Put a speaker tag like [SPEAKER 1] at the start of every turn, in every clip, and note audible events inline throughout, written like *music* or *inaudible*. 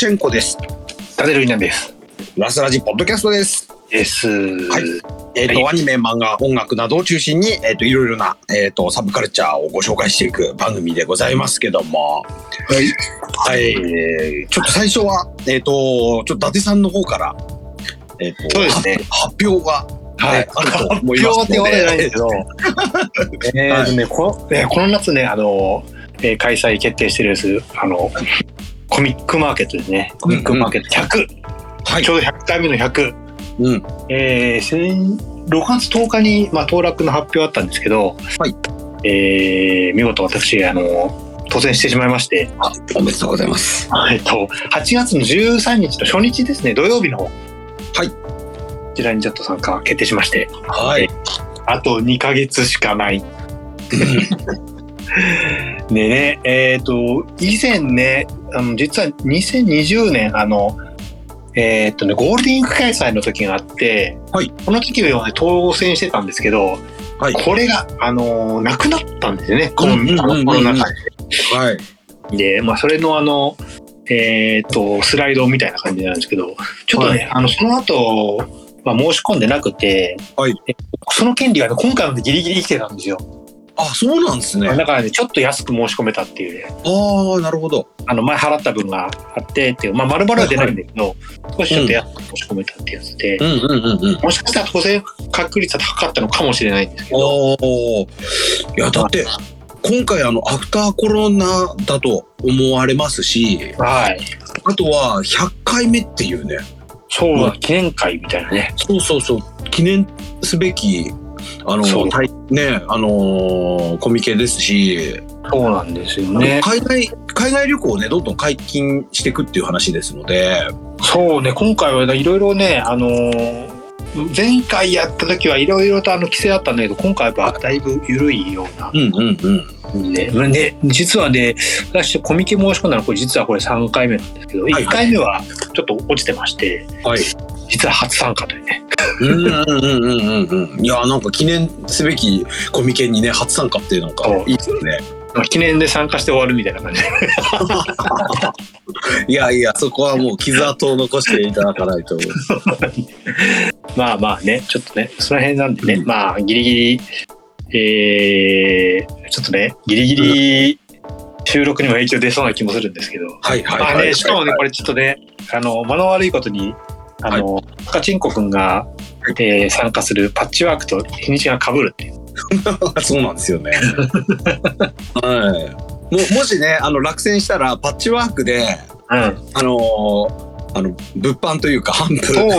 [SPEAKER 1] チェンコです。
[SPEAKER 2] タデルイナです。
[SPEAKER 1] ラスラジポッドキャストです。
[SPEAKER 2] です。
[SPEAKER 1] はい。えっ、と、
[SPEAKER 2] は
[SPEAKER 1] アニメ、漫画、音楽などを中心に、えっ、と、いろいろな、えっ、と、サブカルチャーをご紹介していく番組でございますけども。
[SPEAKER 2] はい。
[SPEAKER 1] はい。えーちょっと最初は、えっ、と、ちょっと伊達さんの方から、えっ、と、
[SPEAKER 2] そうですね
[SPEAKER 1] 発発表が、
[SPEAKER 2] はい。
[SPEAKER 1] あると思いますので
[SPEAKER 2] 発表ってわけじゃないんですけど、*laughs* えーとね、この、ね、この夏ね、あの、えー開催決定してるやつ、あの、コミックマーケットですね。コミックマーケット100、
[SPEAKER 1] はい
[SPEAKER 2] ちょうど100回目の100。
[SPEAKER 1] うん。
[SPEAKER 2] えー、先6月10日に、まあ、当落の発表あったんですけど、
[SPEAKER 1] はい。
[SPEAKER 2] えー見事私、あの、当選してしまいまして、
[SPEAKER 1] あおめでとうございます。
[SPEAKER 2] えっと、8月の13日の初日ですね、土曜日の方。
[SPEAKER 1] はい
[SPEAKER 2] こちらにちょっと参加決定しまして、
[SPEAKER 1] はい。
[SPEAKER 2] あと2ヶ月しかない。*laughs* でね、えっ、と、以前ね、あの、実は2020年、あの、えっ、とね、ゴールデンウィーク開催の時があって、
[SPEAKER 1] はい
[SPEAKER 2] この時はね、当選してたんですけど、
[SPEAKER 1] はい。
[SPEAKER 2] これが、あの、なくなったんですよね、この、
[SPEAKER 1] うんうん
[SPEAKER 2] コロナ禍
[SPEAKER 1] はい。
[SPEAKER 2] で、まあ、それのあの、えっ、と、スライドみたいな感じなんですけど、ちょっとね、
[SPEAKER 1] は
[SPEAKER 2] あの、その後、まあ、申し込んでなくて、
[SPEAKER 1] はい
[SPEAKER 2] えその権利がね、今回までギリギリ生きてたんですよ。
[SPEAKER 1] あ、そうなんですね。
[SPEAKER 2] だからね、ちょっと安く申し込めたっていうね、
[SPEAKER 1] ああ、なるほど。
[SPEAKER 2] あの、前払った分があってっていう、まあ、丸々は出ないんだけど、少しちょっと安く申し込めたってやつで、
[SPEAKER 1] うんうんうんうん。
[SPEAKER 2] もしかしたら当選確率は高かったのかもしれないんですけど、
[SPEAKER 1] おお。いや、だって、今回あの、アフターコロナだと思われますし、
[SPEAKER 2] はい。
[SPEAKER 1] あとは100回目っていうね、
[SPEAKER 2] そう
[SPEAKER 1] まあ
[SPEAKER 2] 記念会みたいなね。
[SPEAKER 1] そうそうそう、記念すべき、あの、ね、あのーコミケですし、
[SPEAKER 2] そうなんですよね。
[SPEAKER 1] 海外、海外旅行をね、どんどん解禁していくっていう話ですので、
[SPEAKER 2] そうね、今回はいろいろね、あのー前回やった時はいろいろとあの規制あったんだけど、今回はだいぶ緩いような。
[SPEAKER 1] うんうんうん。
[SPEAKER 2] ね、ね実はね、私コミケ申し込んだのこれ実はこれ3回目なんですけど、
[SPEAKER 1] はいはい
[SPEAKER 2] 1回目はちょっと落ちてまして、
[SPEAKER 1] はい。
[SPEAKER 2] 実は初参加というね。
[SPEAKER 1] うんうんうんうんうんうん。いや、なんか記念すべきコミケにね、初参加っていうなんか
[SPEAKER 2] そう
[SPEAKER 1] いいですよね。
[SPEAKER 2] まあ記念で参加して終わるみたいな感じで。*laughs*
[SPEAKER 1] いやいや、そこはもう傷跡を残していただかないと。*laughs*
[SPEAKER 2] まあまあね、ちょっとね、その辺なんでね、
[SPEAKER 1] うん
[SPEAKER 2] まあギリギリ、えー、ちょっとね、ギリギリ収録にも影響出そうな気もするんですけど、
[SPEAKER 1] はいはいはい。
[SPEAKER 2] まあね、しかもね、これちょっとね、あの、間の悪いことに、あの、カチンコくんが、えー参加するパッチワークと日にちが被るっていう。*laughs*
[SPEAKER 1] そうなんですよね。はい。ももしね、あの落選したらパッチワークで、
[SPEAKER 2] うん。
[SPEAKER 1] あのーあの物販というか販布
[SPEAKER 2] そう、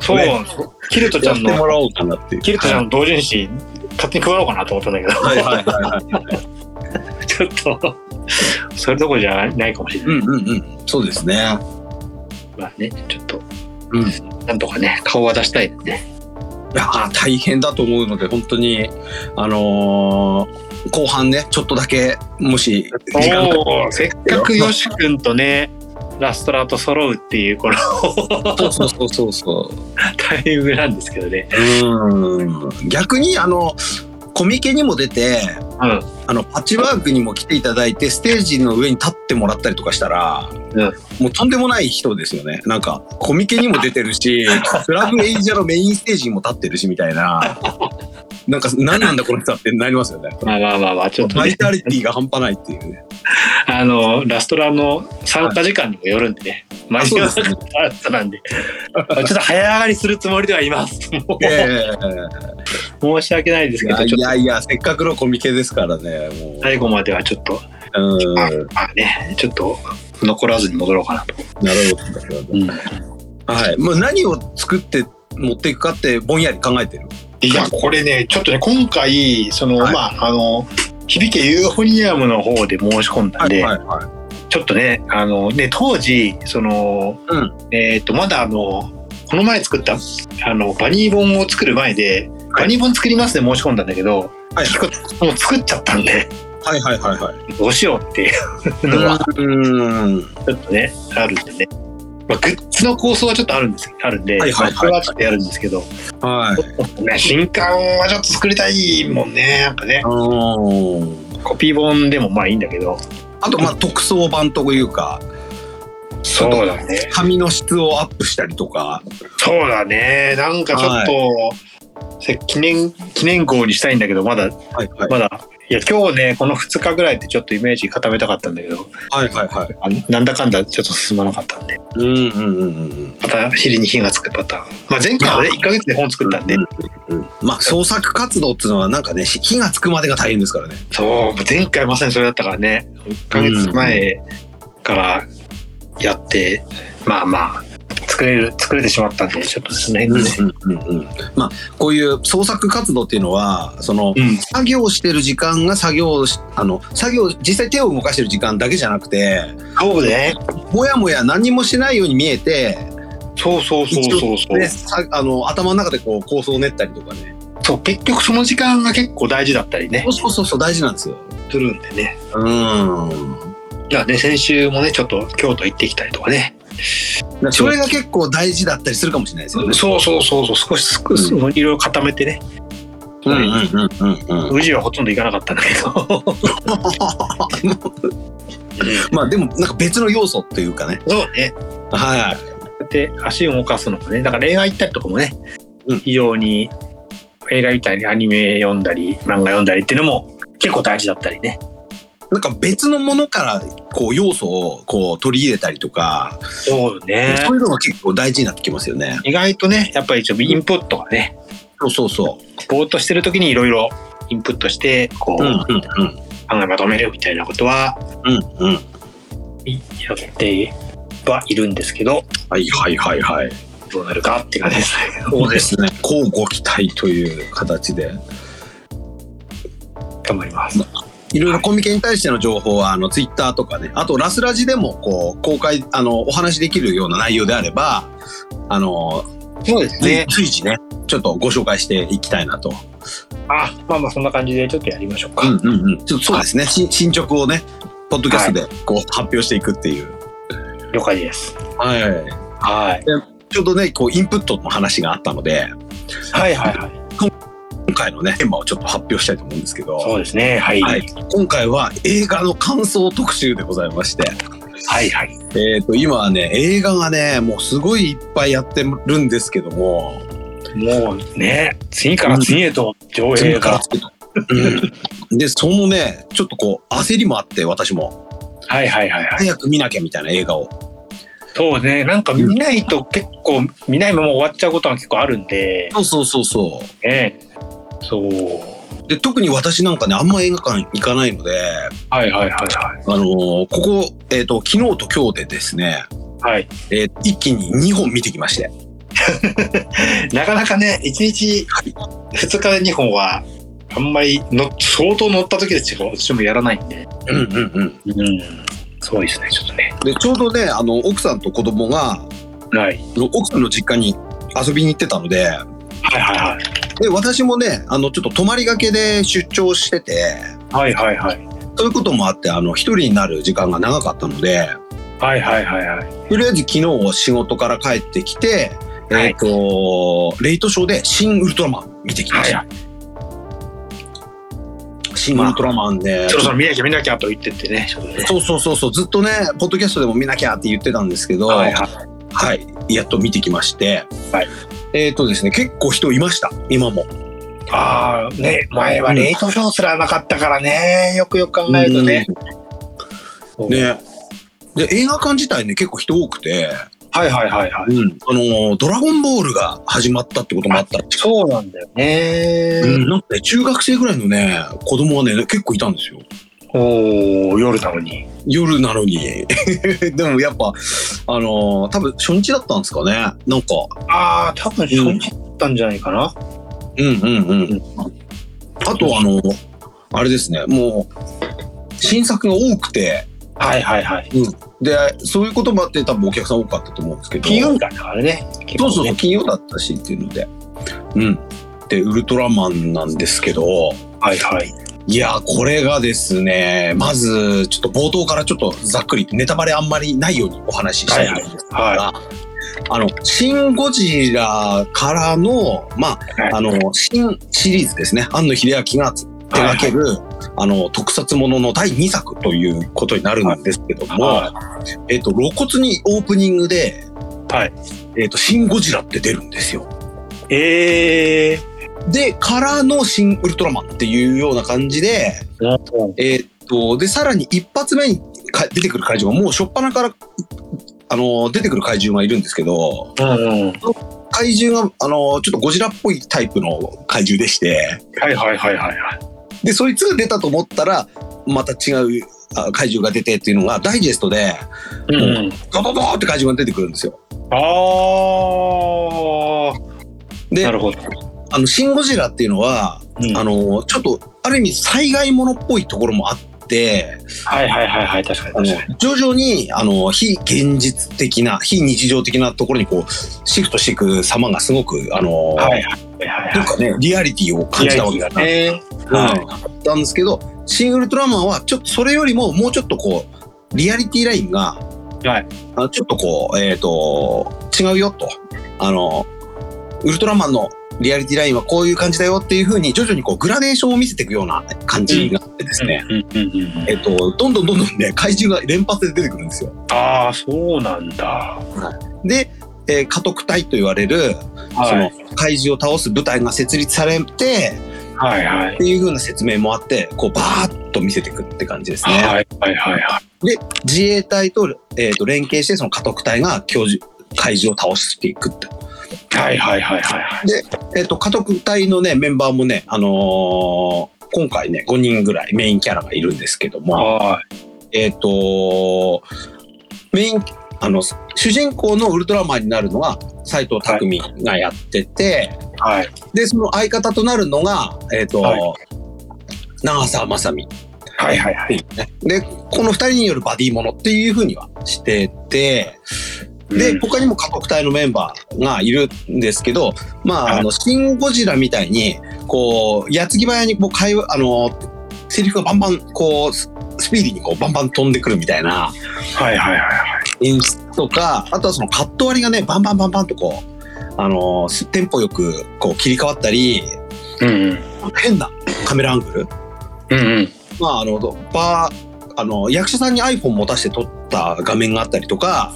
[SPEAKER 2] そう、
[SPEAKER 1] ね
[SPEAKER 2] キルトちゃんの、
[SPEAKER 1] やってもらおうかなっていう。
[SPEAKER 2] キルトちゃんの同人誌、勝手に配ろうかなと思ったんだけど、
[SPEAKER 1] はいはいはいはい。*laughs*
[SPEAKER 2] ちょっと、それどころじゃないかもしれない。
[SPEAKER 1] うんうんうん。そうですね。
[SPEAKER 2] まあね、ちょっと、
[SPEAKER 1] うん
[SPEAKER 2] なんとかね、顔は出したいね。
[SPEAKER 1] いやー大変だと思うので本当にあのー後半ねちょっとだけもし時間が
[SPEAKER 2] せっかくヨシ君とね、ラストラと揃うっていう、この
[SPEAKER 1] そうそうそうそうそう。*laughs*
[SPEAKER 2] タイミングなんですけどね。
[SPEAKER 1] うん逆にあのコミケにも出て
[SPEAKER 2] うん。
[SPEAKER 1] あのパッチワークにも来ていただいてステージの上に立ってもらったりとかしたら、
[SPEAKER 2] うん。
[SPEAKER 1] もうとんでもない人ですよね。なんかコミケにも出てるし *laughs* クラブエイジャーのメインステージにも立ってるしみたいな。なんか何なんだこの人はってなりますよね。
[SPEAKER 2] まあまあまあまあ、ちょっとね、
[SPEAKER 1] バイタリティが半端ないっていうね。
[SPEAKER 2] あの、ラストラの参加時間にもよるんでね。間に合わなかったなんで、ちょっと早上がりするつもりではいます。
[SPEAKER 1] え
[SPEAKER 2] 申し訳ないです
[SPEAKER 1] え
[SPEAKER 2] けど、
[SPEAKER 1] いやいやせっかくのコミケですからねも
[SPEAKER 2] と最後まではちょっと、
[SPEAKER 1] ううん。
[SPEAKER 2] まあまあね、ちょっと残らずに戻ろうかなと。
[SPEAKER 1] なるほど
[SPEAKER 2] うん。
[SPEAKER 1] はい。もう何を作って持っていくかってぼんやり考えてる？
[SPEAKER 2] いや、これね、ちょっとね、今回、その、
[SPEAKER 1] はい。
[SPEAKER 2] まあ、あの、響けユーフォニアムの方で申し込んだんで、
[SPEAKER 1] はいは
[SPEAKER 2] ちょっとね、あの、ね、当時、その、
[SPEAKER 1] うん。
[SPEAKER 2] えっ、と、まだあの、この前作った、あの、バニー本を作る前で、バニー本作りますで申し込んだんだけど、
[SPEAKER 1] はい。
[SPEAKER 2] 結構もう作っちゃったんで、
[SPEAKER 1] はいはいはいはい。
[SPEAKER 2] どうしようっていう。のは、
[SPEAKER 1] うん。
[SPEAKER 2] ちょっとね、あるんでね。まあ、グッズの構想はちょっとあるんですあるんで、
[SPEAKER 1] はいはいはい。
[SPEAKER 2] まあこれはちょっとやるんですけど、
[SPEAKER 1] はい。
[SPEAKER 2] ね、新刊はちょっと作りたいもんね、なんかね。
[SPEAKER 1] うん。
[SPEAKER 2] コピー本でもまあいいんだけど、
[SPEAKER 1] あとまあ特装版というか
[SPEAKER 2] そうだね。
[SPEAKER 1] 髪の質をアップしたりとか。
[SPEAKER 2] そうだね。なんかちょっと、せ記念、記念号にしたいんだけど、まだ、
[SPEAKER 1] はいはい。
[SPEAKER 2] まだ、いや、今日ね、この2日ぐらいでちょっとイメージ固めたかったんだけど、
[SPEAKER 1] はいはいはい。
[SPEAKER 2] あなんだかんだちょっと進まなかったんで、
[SPEAKER 1] うんうんうんうん
[SPEAKER 2] また尻に火がつくパターン。まあ前回はね、1ヶ月で本作ったんで、
[SPEAKER 1] うんうん。まあ創作活動っていうのはなんかね、火がつくまでが大変ですからね。
[SPEAKER 2] そう、前回まさにそれだったからね、1ヶ月前からやって、まあまあ、作れる、作れてしまったんで、ちょっとですね。
[SPEAKER 1] うんうんうん。まあこういう創作活動っていうのは、その、
[SPEAKER 2] うん
[SPEAKER 1] 作業してる時間が作業し、あの、作業、実際手を動かしてる時間だけじゃなくて、
[SPEAKER 2] そうね。
[SPEAKER 1] もやもや何もしないように見えて、
[SPEAKER 2] そうそうそうそうそう。
[SPEAKER 1] でさあの頭の中でこう構想を練ったりとかね。
[SPEAKER 2] そう、結局その時間が結構大事だったりね、
[SPEAKER 1] そうそうそう大事なんですよ。
[SPEAKER 2] するんでね。
[SPEAKER 1] うん。
[SPEAKER 2] いやね、先週もね、ちょっと京都行ってきたりとかね。
[SPEAKER 1] それが結構大事だったりするかもしれないですよね。
[SPEAKER 2] そうそうそうそう、少し少し、いろいろ固めてね。
[SPEAKER 1] うんうんうんうんうん。
[SPEAKER 2] 宇治はほとんど行かなかったんだけど。*laughs*
[SPEAKER 1] まあでもなんか別の要素っていうかね。
[SPEAKER 2] そうね。
[SPEAKER 1] は
[SPEAKER 2] で、足を動かすのもね、だから映画行ったりとかもね、
[SPEAKER 1] うん
[SPEAKER 2] 非常に映画見たり、アニメ読んだり、漫画読んだりっていうのも結構大事だったりね。
[SPEAKER 1] い。なんか別のものからこう要素をこう取り入れたりとか、
[SPEAKER 2] そうね。
[SPEAKER 1] そういうのが結構大事になってきますよね。
[SPEAKER 2] 意外とね、やっぱりちょっとインプットがね、
[SPEAKER 1] そうそうそ
[SPEAKER 2] ぼーっとしてる時にいろいろインプットして、こう、
[SPEAKER 1] う。うんうん
[SPEAKER 2] 考えまとめるみたいなことは
[SPEAKER 1] うんうんうん。
[SPEAKER 2] やってはいるんですけど、
[SPEAKER 1] はいはいはいはい。
[SPEAKER 2] どうなるかっていう感じですね。
[SPEAKER 1] そうですね。交互期待という形で。
[SPEAKER 2] 頑張ります。
[SPEAKER 1] いろいろコミケに対しての情報はあのツイッターとかね、あとラスラジでもこう公開あのお話しできるような内容であれば、あの
[SPEAKER 2] そうです
[SPEAKER 1] 随随時ね、ちょっとご紹介していきたいなと。
[SPEAKER 2] あ、まあまあそんな感じでちょっとやりましょうか。
[SPEAKER 1] うんうんうん。ちょっとそうですね。し進捗をね、ポッドキャストでこう発表していくっていう。
[SPEAKER 2] 了解です。
[SPEAKER 1] はい。
[SPEAKER 2] はい。
[SPEAKER 1] ちょうどね、こうインプットの話があったので、
[SPEAKER 2] はいはいはい。
[SPEAKER 1] 今回のねテーマをちょっと発表したいと思うんですけど、
[SPEAKER 2] そうですね。はい。
[SPEAKER 1] は
[SPEAKER 2] はいい
[SPEAKER 1] 今回は映画の感想特集でございまして。
[SPEAKER 2] はい。
[SPEAKER 1] えっ、と、今はね、映画がね、もうすごいいっぱいやってるんですけども、
[SPEAKER 2] もうね、次から次へと上映が。
[SPEAKER 1] うん、で、そのね、ちょっとこう、焦りもあって、私も。
[SPEAKER 2] はいはいはいはい。
[SPEAKER 1] 早く見なきゃみたいな映画を。
[SPEAKER 2] そうね。なんか見ないと結構、見ないまま終わっちゃうことが結構あるんで、
[SPEAKER 1] そうそうそうそ
[SPEAKER 2] ね。そう。
[SPEAKER 1] う。で、特に私なんかね、あんま映画館行かないので、
[SPEAKER 2] はいはいはいは
[SPEAKER 1] あのーここ、えっ、と、昨日と今日でですね、
[SPEAKER 2] い。はい。
[SPEAKER 1] えー一気に2本見てきまして。*laughs*
[SPEAKER 2] なかなかね、1日2日で2本は、あんまりの相当乗った時ですよ。私もやらないんで。
[SPEAKER 1] うんうんうん。
[SPEAKER 2] うん。そうですね、ちょっとね。
[SPEAKER 1] で、ちょうどね、あの、奥さんと子供が、
[SPEAKER 2] はい。
[SPEAKER 1] 奥さんの実家に遊びに行ってたので、
[SPEAKER 2] はいはいはい。
[SPEAKER 1] で、私もね、あの、ちょっと泊まりがけで出張してて、
[SPEAKER 2] はいはいはい。
[SPEAKER 1] そういうこともあって、あの、一人になる時間が長かったので、
[SPEAKER 2] はいはいはいはい。
[SPEAKER 1] とりあえず昨日仕事から帰ってきて、
[SPEAKER 2] はい
[SPEAKER 1] えっ、と、レイトショーで新ウルトラマン見てきました。
[SPEAKER 2] はい
[SPEAKER 1] 新ウルトラマンね、
[SPEAKER 2] そろそろ見なきゃ見なきゃと言ってってね。ね
[SPEAKER 1] そうそうそうそう、ずっとね、ポッドキャストでも見なきゃって言ってたんですけど、
[SPEAKER 2] は
[SPEAKER 1] はいい、
[SPEAKER 2] はい。
[SPEAKER 1] やっと見てきまして、
[SPEAKER 2] はい
[SPEAKER 1] えっ、とですね、結構人いました、今も。
[SPEAKER 2] ああ、ね、前はレイトショーすらなかったからね。よくよく考えるとね。
[SPEAKER 1] うんね。で、映画館自体ね、結構人多くて、
[SPEAKER 2] はいはいはいはい。
[SPEAKER 1] うん、あのードラゴンボールが始まったってこともあった
[SPEAKER 2] そうなんだよね。
[SPEAKER 1] うん、なんかね、中学生ぐらいのね、子供はね、結構いたんですよ。
[SPEAKER 2] おお夜なのに。
[SPEAKER 1] 夜なのに。*laughs* でもやっぱ、あのー多分初日だったんですかね。なんか、
[SPEAKER 2] ああ、多分初日だったんじゃないかな。
[SPEAKER 1] うんうんうん。あとあの、あれですね、もう、新作が多くて、
[SPEAKER 2] はいはいはい。
[SPEAKER 1] で、そういうこともあって多分お客さん多かったと思うんですけど。
[SPEAKER 2] 金曜日だからね。ね
[SPEAKER 1] そうそうそう、金曜だったしっていうので。うん。で、ウルトラマンなんですけど、
[SPEAKER 2] はいはい。
[SPEAKER 1] いや、これがですね、まず、ちょっと冒頭からちょっとざっくり、ネタバレあんまりないようにお話ししたいんですが、
[SPEAKER 2] は
[SPEAKER 1] あの、シン・ゴジラからの、まあ、
[SPEAKER 2] はい。
[SPEAKER 1] あの、新シリーズですね、庵野秀明が手掛ける、あの、特撮ものの第2作ということになるんですけども、
[SPEAKER 2] は
[SPEAKER 1] えっと、露骨にオープニングで、
[SPEAKER 2] はい。
[SPEAKER 1] えっと、シン・ゴジラって出るんですよ。
[SPEAKER 2] ええ
[SPEAKER 1] で、からのシン・ウルトラマンっていうような感じで、
[SPEAKER 2] ー。
[SPEAKER 1] えっと、で、さらに一発目にか出てくる怪獣がもう初っ端から、あの、出てくる怪獣がいるんですけど。怪獣が、あの、ちょっとゴジラっぽいタイプの怪獣でして、
[SPEAKER 2] はいはいはいはいはい。
[SPEAKER 1] で、そいつが出たと思ったら、また違うあ怪獣が出てっていうのが、ダイジェストで、
[SPEAKER 2] うんうん。
[SPEAKER 1] ドドドーって怪獣が出てくるんですよ。
[SPEAKER 2] ああ。
[SPEAKER 1] で
[SPEAKER 2] な、るほど。
[SPEAKER 1] あの、シン・ゴジラっていうのは、
[SPEAKER 2] うん
[SPEAKER 1] あの、ちょっと、ある意味災害ものっぽいところもあって、
[SPEAKER 2] はいはいはいはい。確かに
[SPEAKER 1] あの
[SPEAKER 2] 確かに。
[SPEAKER 1] 徐々に、あの、非現実的な、非日常的なところにこう、シフトしていく様がすごく、あの、
[SPEAKER 2] はいはいはいは
[SPEAKER 1] なんかね、リアリティを
[SPEAKER 2] い。
[SPEAKER 1] 感じたわけだな。
[SPEAKER 2] はい。
[SPEAKER 1] あったんですけど、シン・ウルトラマンは、ちょっとそれよりも、もうちょっとこう、リアリティラインが、
[SPEAKER 2] はい。
[SPEAKER 1] あちょっとこう、えっ、と、違うよと。あの、ウルトラマンのリアリティラインはこういう感じだよっていうふうに、徐々にこう、グラデーションを見せていくような感じがあってですね、えっ、と、どんどんどんどんね、怪獣が連発で出てくるんですよ。
[SPEAKER 2] ああ、そうなんだ。
[SPEAKER 1] で、えー、家督隊と言われる、その
[SPEAKER 2] はい。
[SPEAKER 1] 怪獣を倒す部隊が設立されて、
[SPEAKER 2] はいはい
[SPEAKER 1] っ。ていう風な説明もあって、こう、バーッと見せていくって感じですね。
[SPEAKER 2] はいはいはいはい。
[SPEAKER 1] で、自衛隊と,、えーと連携して、その家督隊が教授、怪獣を倒していくって。
[SPEAKER 2] はいはいはいはい。
[SPEAKER 1] えっ、と、家督隊のね、メンバーもね、あのー今回ね、5人ぐらいメインキャラがいるんですけども、
[SPEAKER 2] は
[SPEAKER 1] えっ、とメイン、あの、主人公のウルトラマンになるのは、斎藤匠がやってて、
[SPEAKER 2] い。はい。
[SPEAKER 1] で、その相方となるのが、えっ、と、
[SPEAKER 2] は
[SPEAKER 1] 長澤まさみ。
[SPEAKER 2] はいはいはい。
[SPEAKER 1] で、この二人によるバディものっていうふうにはしてて、で、
[SPEAKER 2] うん
[SPEAKER 1] 他にも家督隊のメンバーがいるんですけど、まあ、
[SPEAKER 2] はい
[SPEAKER 1] あの、シン・ゴジラみたいに、こう、矢継ぎ早にこう会話、あの、セリフがバンバン、こう、ススピーディーにこうバンバン飛んでくるみたいな
[SPEAKER 2] はいはいはいはい。
[SPEAKER 1] 演出とか、あとはそのカット割りがね、バンバンバンバンとこう、あの、テンポよくこう切り替わったり、
[SPEAKER 2] うんうん。
[SPEAKER 1] 変なカメラアングル
[SPEAKER 2] うんうん。
[SPEAKER 1] まあ、あの、バー、あの、役者さんに iPhone 持たせて撮った画面があったりとか。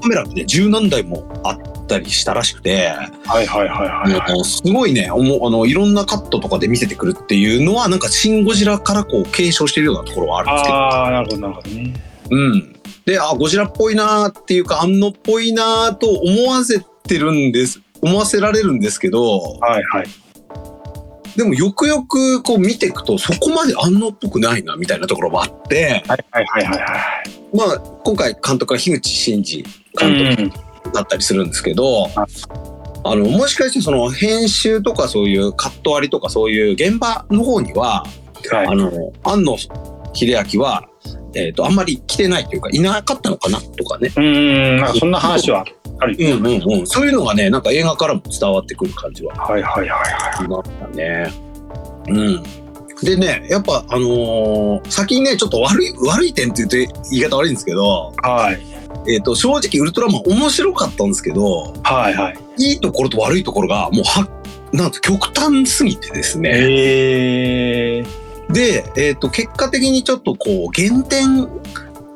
[SPEAKER 1] カメラがね、十何台もあったりしたらしくて、
[SPEAKER 2] はいはいはいはいはい。
[SPEAKER 1] あのすごいね、おもあの、いろんなカットとかで見せてくるっていうのは、なんか、シン・ゴジラからこう、継承してるようなところはあるんですけど、
[SPEAKER 2] ああ、なるほどなるほどね。
[SPEAKER 1] うん。で、あ、ゴジラっぽいなーっていうか、安野っぽいなーと思わせてるんです、思わせられるんですけど、
[SPEAKER 2] はいはい。
[SPEAKER 1] でもよくよくこう見ていくと、そこまで安野っぽくないな、みたいなところもあって、
[SPEAKER 2] はいはいはいはいはい。
[SPEAKER 1] まあ、今回監督は樋口真嗣監督だったりするんですけど、あの、もしかしてその編集とかそういうカット割りとかそういう現場の方には、
[SPEAKER 2] はい。
[SPEAKER 1] あの、庵野秀明は、えっ、と、あんまり来てないというか、いなかったのかなとかね。
[SPEAKER 2] うーん、なんかそんな話はあるよ。
[SPEAKER 1] うんうんうん。そういうのがね、なんか映画からも伝わってくる感じは
[SPEAKER 2] はいはいはいは
[SPEAKER 1] ありましたね。うん。でね、やっぱあのー先にね、ちょっと悪い、悪い点って言って言い方悪いんですけど、
[SPEAKER 2] い。はい。
[SPEAKER 1] えっ、と、正直ウルトラマン面白かったんですけど、
[SPEAKER 2] はいはい。
[SPEAKER 1] いいところと悪いところが、もうは、なんと極端すぎてですね。
[SPEAKER 2] ええ。
[SPEAKER 1] で、えっ、と、結果的にちょっとこう、減点、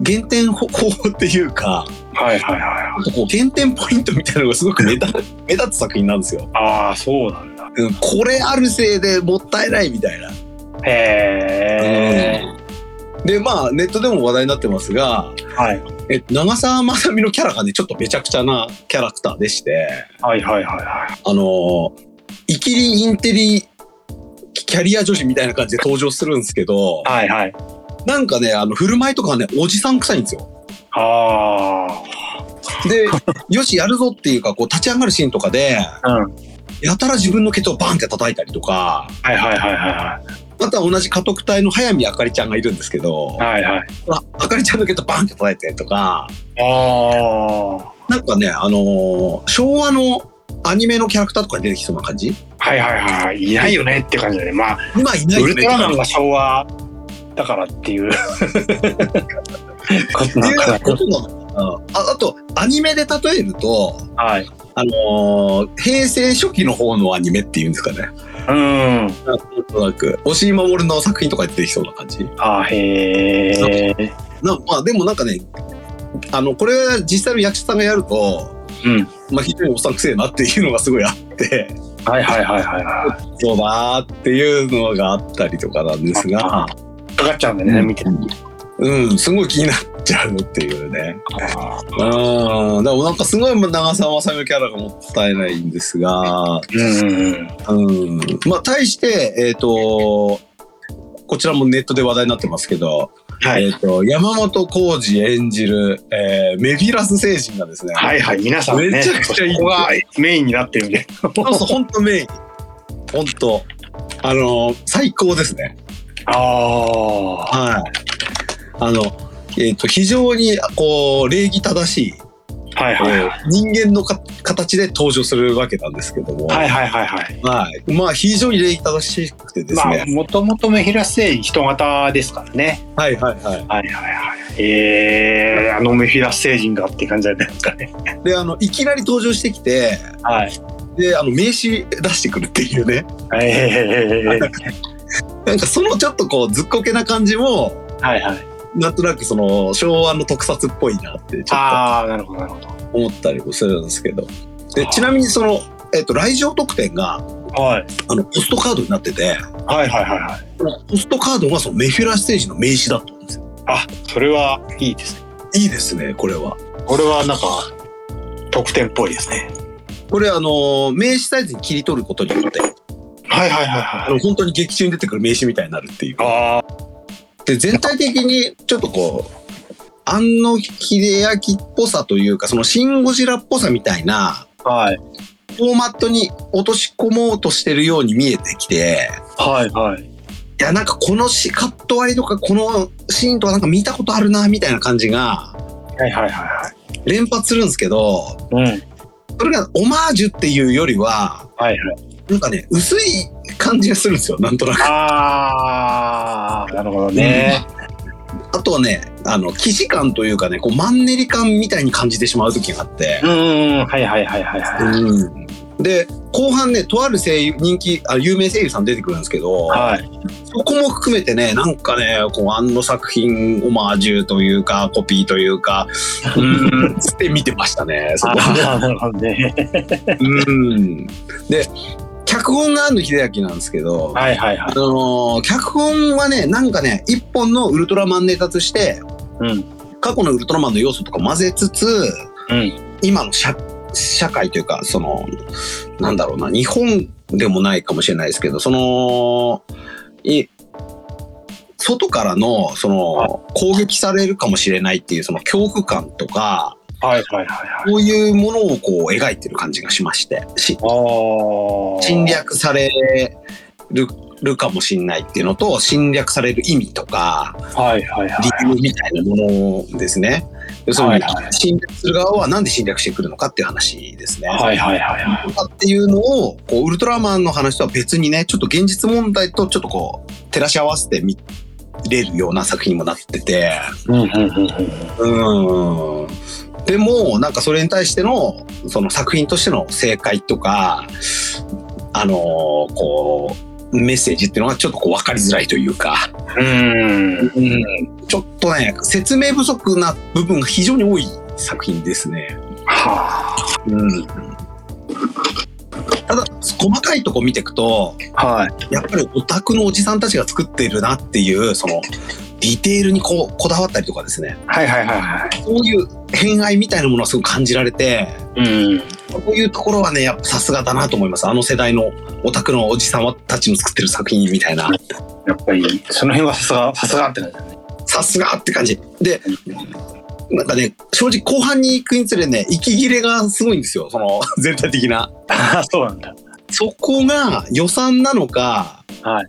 [SPEAKER 1] 減点方法っていうか、
[SPEAKER 2] はいはいは
[SPEAKER 1] こう減点ポイントみたいなのがすごく目立 *laughs* 目立つ作品なんですよ。
[SPEAKER 2] い。ああ、そうなんだ。
[SPEAKER 1] うん、これあるせいでもったいないみたいな。
[SPEAKER 2] へえ。
[SPEAKER 1] で、まあ、ネットでも話題になってますが、
[SPEAKER 2] はい。
[SPEAKER 1] え長澤まさみのキャラがね、ちょっとめちゃくちゃなキャラクターでして、
[SPEAKER 2] はいはいはいは
[SPEAKER 1] あの、イキリインテリキャリア女子みたいな感じで登場するんですけど、
[SPEAKER 2] い。はいはい。
[SPEAKER 1] なんかね、あの、振る舞いとかはね、おじさん臭いんですよ。
[SPEAKER 2] あ
[SPEAKER 1] で、よし、やるぞっていうか、こう、立ち上がるシーンとかで、
[SPEAKER 2] あ。うん。
[SPEAKER 1] やたら自分のケツをバンって叩いたりとか、
[SPEAKER 2] はいはいはいは
[SPEAKER 1] また同じ家督隊の早見あかりちゃんがいるんですけど、
[SPEAKER 2] いはい。はいはい。
[SPEAKER 1] ああかりちゃんのケツをバンって叩いたりとか、
[SPEAKER 2] ああ。
[SPEAKER 1] なんかね、あのー昭和のアニメのキャラクターとかに出てきそうな感じ？
[SPEAKER 2] はいはいはい。いないよねって感じだね。まあ、
[SPEAKER 1] 今いないよね
[SPEAKER 2] ウルトラマンが昭和だからっていう *laughs* ことな
[SPEAKER 1] のかなああと、アニメで例えると、
[SPEAKER 2] はい。
[SPEAKER 1] あのー平成初期の方のアニメっていうんですかね。
[SPEAKER 2] うん。
[SPEAKER 1] なんとなく、押井守の作品とかに出てきそうな感じ？
[SPEAKER 2] あへえ。
[SPEAKER 1] なまあでもなんかね、あの、これは実際の役者さんがやると、
[SPEAKER 2] うん。
[SPEAKER 1] まあ非常におっさんくせえなっていうのがすごいあって、
[SPEAKER 2] はいはいはいはいは
[SPEAKER 1] そうだーっていうのがあったりとかなんですが、
[SPEAKER 2] い。かかっちゃうんだよね、見てる。
[SPEAKER 1] うん、すごい気になっちゃうっていうね。うん、でもなんかすごい長澤まさみのキャラがもったいないんですが、
[SPEAKER 2] うん。
[SPEAKER 1] うん、まあ対して、えっ、と、こちらもネットで話題になってますけど、
[SPEAKER 2] はい。
[SPEAKER 1] えっ、と、山本浩二演じる、えーメフィラス星人がですね、
[SPEAKER 2] はいはい、皆さんね、
[SPEAKER 1] めちゃくちゃいい
[SPEAKER 2] ここがメインになってるんで。
[SPEAKER 1] そうそう、本当メイン。本当あの、最高ですね。
[SPEAKER 2] ああ。
[SPEAKER 1] はい。あの、えっ、と、非常に、こう、礼儀正しい、
[SPEAKER 2] はいはいはい。
[SPEAKER 1] 人間のか形で登場するわけなんですけども、
[SPEAKER 2] はいはいはいはい。
[SPEAKER 1] はい。まあ、非常に礼儀正しくてです
[SPEAKER 2] まあ、
[SPEAKER 1] ね。
[SPEAKER 2] もともとメヒラス星人人型ですからね。
[SPEAKER 1] はいはいはい。
[SPEAKER 2] はいはいはい。えー、あのメフィラス星人がって感じじゃないですかね。
[SPEAKER 1] で、あの、いきなり登場してきて、
[SPEAKER 2] はい。
[SPEAKER 1] で、あの、名刺出してくるっていうね。
[SPEAKER 2] えー、
[SPEAKER 1] なんか、そのちょっとこう、ずっこけな感じも、
[SPEAKER 2] はいはい。
[SPEAKER 1] なんとなくその、昭和の特撮っぽいなって、ちょっと。思ったりもするんですけど。で、ちなみにその、えっ、と、来場特典が、
[SPEAKER 2] はい。
[SPEAKER 1] あの、ポストカードになってて、
[SPEAKER 2] はいはいはいはい。
[SPEAKER 1] ポストカードがそのメフィラステージの名刺だったんですよ。
[SPEAKER 2] あ、それはいいですね。
[SPEAKER 1] いいですね、これは。
[SPEAKER 2] これはなんか、特典っぽいですね。
[SPEAKER 1] これあの、名刺サイズに切り取ることによって、
[SPEAKER 2] はいはいはい
[SPEAKER 1] あの、
[SPEAKER 2] はい。
[SPEAKER 1] 本当に劇中に出てくる名刺みたいになるっていう。
[SPEAKER 2] あ
[SPEAKER 1] で、全体的にちょっとこう、庵野秀明っぽさというか、そのシン・ゴジラっぽさみたいな、
[SPEAKER 2] あ、はい。
[SPEAKER 1] フォーマットに落とし込もうとしてるように見えてきて、
[SPEAKER 2] はいはい。
[SPEAKER 1] いや、なんかこのしカット割りとかこのシーンとかなんか見たことあるな、みたいな感じが
[SPEAKER 2] はいはいは
[SPEAKER 1] 連発するんですけど。
[SPEAKER 2] うん。
[SPEAKER 1] それがオマージュっていうよりは、
[SPEAKER 2] はいはい。
[SPEAKER 1] なんかね、薄い感じがするんですよ、なんとなく。
[SPEAKER 2] ああ、なるほどね。
[SPEAKER 1] あとはね、あの、騎士感というかね、こう、マンネリ感みたいに感じてしまう時があって
[SPEAKER 2] う。ん、はいはいはいはいはい。
[SPEAKER 1] うん。で、後半ね、とある声優、人気、あ有名声優さん出てくるんですけど、
[SPEAKER 2] はい。
[SPEAKER 1] そこも含めてね、なんかね、こう、あの作品、オマージュというか、コピーというか、うん、つって見てましたね、そこ *laughs*
[SPEAKER 2] ああ、なるほどね。
[SPEAKER 1] うん。で、脚本が庵野秀明なんですけど、
[SPEAKER 2] はいはいはい。
[SPEAKER 1] あのー脚本はね、なんかね、一本のウルトラマンネタとして、
[SPEAKER 2] うん。
[SPEAKER 1] 過去のウルトラマンの要素とか混ぜつつ、
[SPEAKER 2] うん。
[SPEAKER 1] 今の社社会というか、その、なんだろうな、日本でもないかもしれないですけど、その、い外からの、その、攻撃されるかもしれないっていう、その恐怖感とか、
[SPEAKER 2] はいはいはいはい。
[SPEAKER 1] こういうものをこう描いてる感じがしまして、し。侵略されるるかもしれないっていうのと、侵略される意味とか、
[SPEAKER 2] はいはいはい。
[SPEAKER 1] 理由みたいなものですね。要するに侵略する側はなんで侵略してくるのかっていう話ですね。
[SPEAKER 2] はいはいはいはい。
[SPEAKER 1] っていうのをこうウルトラマンの話とは別にねちょっと現実問題とちょっとこう照らし合わせて見れるような作品にもなってて
[SPEAKER 2] うんうんうんうん。
[SPEAKER 1] うんでもなんかそれに対してのその作品としての正解とかあのーこうメッセージっていうのがちょっとこう分かりづらいというか、
[SPEAKER 2] うん。
[SPEAKER 1] ちょっとね説明不足な部分が非常に多い作品ですね。
[SPEAKER 2] は
[SPEAKER 1] うんただ細かいとこ見ていくと
[SPEAKER 2] あ。はい。
[SPEAKER 1] やっぱりオタクのおじさんたちが作っているなっていうそのディテールにこうこだわったりとかですね
[SPEAKER 2] はいはいはいはい。
[SPEAKER 1] そういう偏愛みたいなものはすごく感じられて
[SPEAKER 2] うん。
[SPEAKER 1] こういうところはねやっぱさすがだなと思いますあの世代のオタクのおじさんたちの作ってる作品みたいな
[SPEAKER 2] やっぱり、その辺はさすが、さすがって感じだね。
[SPEAKER 1] さすがって感じでなんかね正直後半に行くにつれね息切れがすごいんですよその *laughs* 全体的な
[SPEAKER 2] ああ、そうなんだ。
[SPEAKER 1] そこが予算なのか
[SPEAKER 2] はい。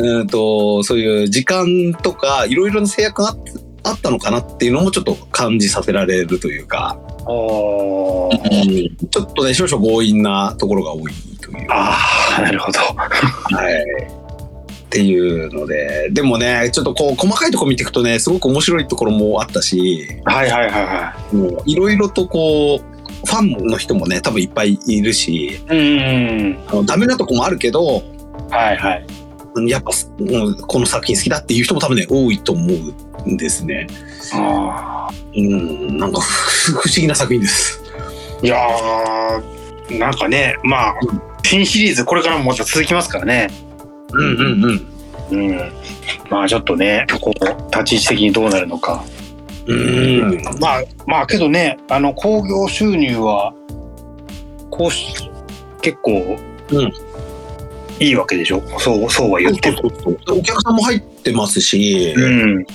[SPEAKER 1] うんとそういう時間とかいろいろな制約がああったのかなっていうのもちょっと感じさせられるというか、
[SPEAKER 2] おー。
[SPEAKER 1] ちょっとね少々強引なところが多いという、
[SPEAKER 2] ああ、なるほど。
[SPEAKER 1] はい、っていうのででもねちょっとこう細かいところ見ていくとねすごく面白いところもあったし
[SPEAKER 2] はいはいはいは
[SPEAKER 1] もういろいろとこうファンの人もね多分いっぱいいるし
[SPEAKER 2] い。うん。
[SPEAKER 1] あのダメなとこもあるけど
[SPEAKER 2] はいはい。
[SPEAKER 1] やっぱ、うんこの作品好きだっていう人も多分ね、多いと思うんですね。
[SPEAKER 2] ああ。
[SPEAKER 1] うん、なんか不不思議な作品です。
[SPEAKER 2] いやー、なんかね、まあ、新シリーズこれからもまた続きますからね。
[SPEAKER 1] うんうんうん。
[SPEAKER 2] うん。まあちょっとね、こう、立ち位置的にどうなるのか。
[SPEAKER 1] うん。
[SPEAKER 2] まあ、まあけどね、あの、興行収入は、こうし、結構、
[SPEAKER 1] うん
[SPEAKER 2] いいわけでしょ？そう、そうは言ってる。
[SPEAKER 1] そうそうそうお客さんも入ってますし、
[SPEAKER 2] うん。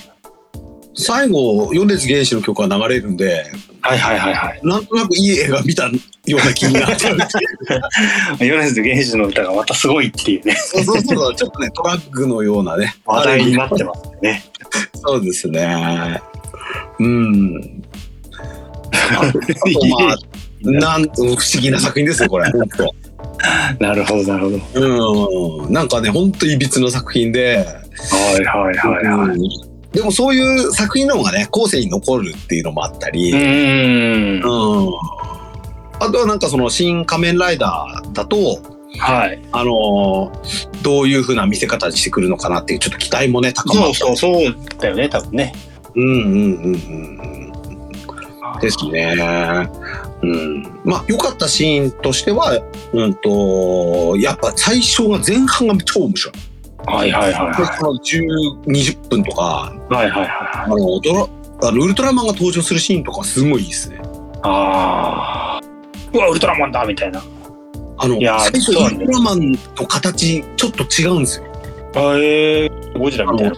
[SPEAKER 1] 最後、米津玄師の曲が流れるんで、
[SPEAKER 2] はいはいはいはい。
[SPEAKER 1] なんとなくいい映画見たような気になっちゃう
[SPEAKER 2] 米津玄師の歌がまたすごいっていうね、
[SPEAKER 1] そうそうそう、ちょっとね、トラックのようなね。
[SPEAKER 2] 話題になってますね。
[SPEAKER 1] そうですね。うん。あとまあ、*laughs* なん不思議な作品ですよ、これ。*laughs*
[SPEAKER 2] なるほどなるほど。
[SPEAKER 1] うん。なんかね、本当いびつな作品で、
[SPEAKER 2] はいはいはいはい。
[SPEAKER 1] うんでもそういう作品の方がね、後世に残るっていうのもあったり、
[SPEAKER 2] うーん。
[SPEAKER 1] うん。あとはなんかその新仮面ライダーだと、
[SPEAKER 2] はい。
[SPEAKER 1] あのーどういう風な見せ方にしてくるのかなっていうちょっと期待もね、高まった。
[SPEAKER 2] そうそうそうだよね、多分ね。
[SPEAKER 1] うんうんうんうん。ですね。うん。まあ、良かったシーンとしては、うんと、やっぱ最初が前半が超面白い。
[SPEAKER 2] はいはいはいは
[SPEAKER 1] でその10、20分とか、
[SPEAKER 2] い。はいはいはい
[SPEAKER 1] あ
[SPEAKER 2] はい。
[SPEAKER 1] の、ドラ、あの、ウルトラマンが登場するシーンとかすごいいいですね。
[SPEAKER 2] ああ。うわ、ウルトラマンだみたいな。
[SPEAKER 1] あの、最初ウルトラマンの形、ちょっと違うんですよ。
[SPEAKER 2] あえー、ゴジラみたいな。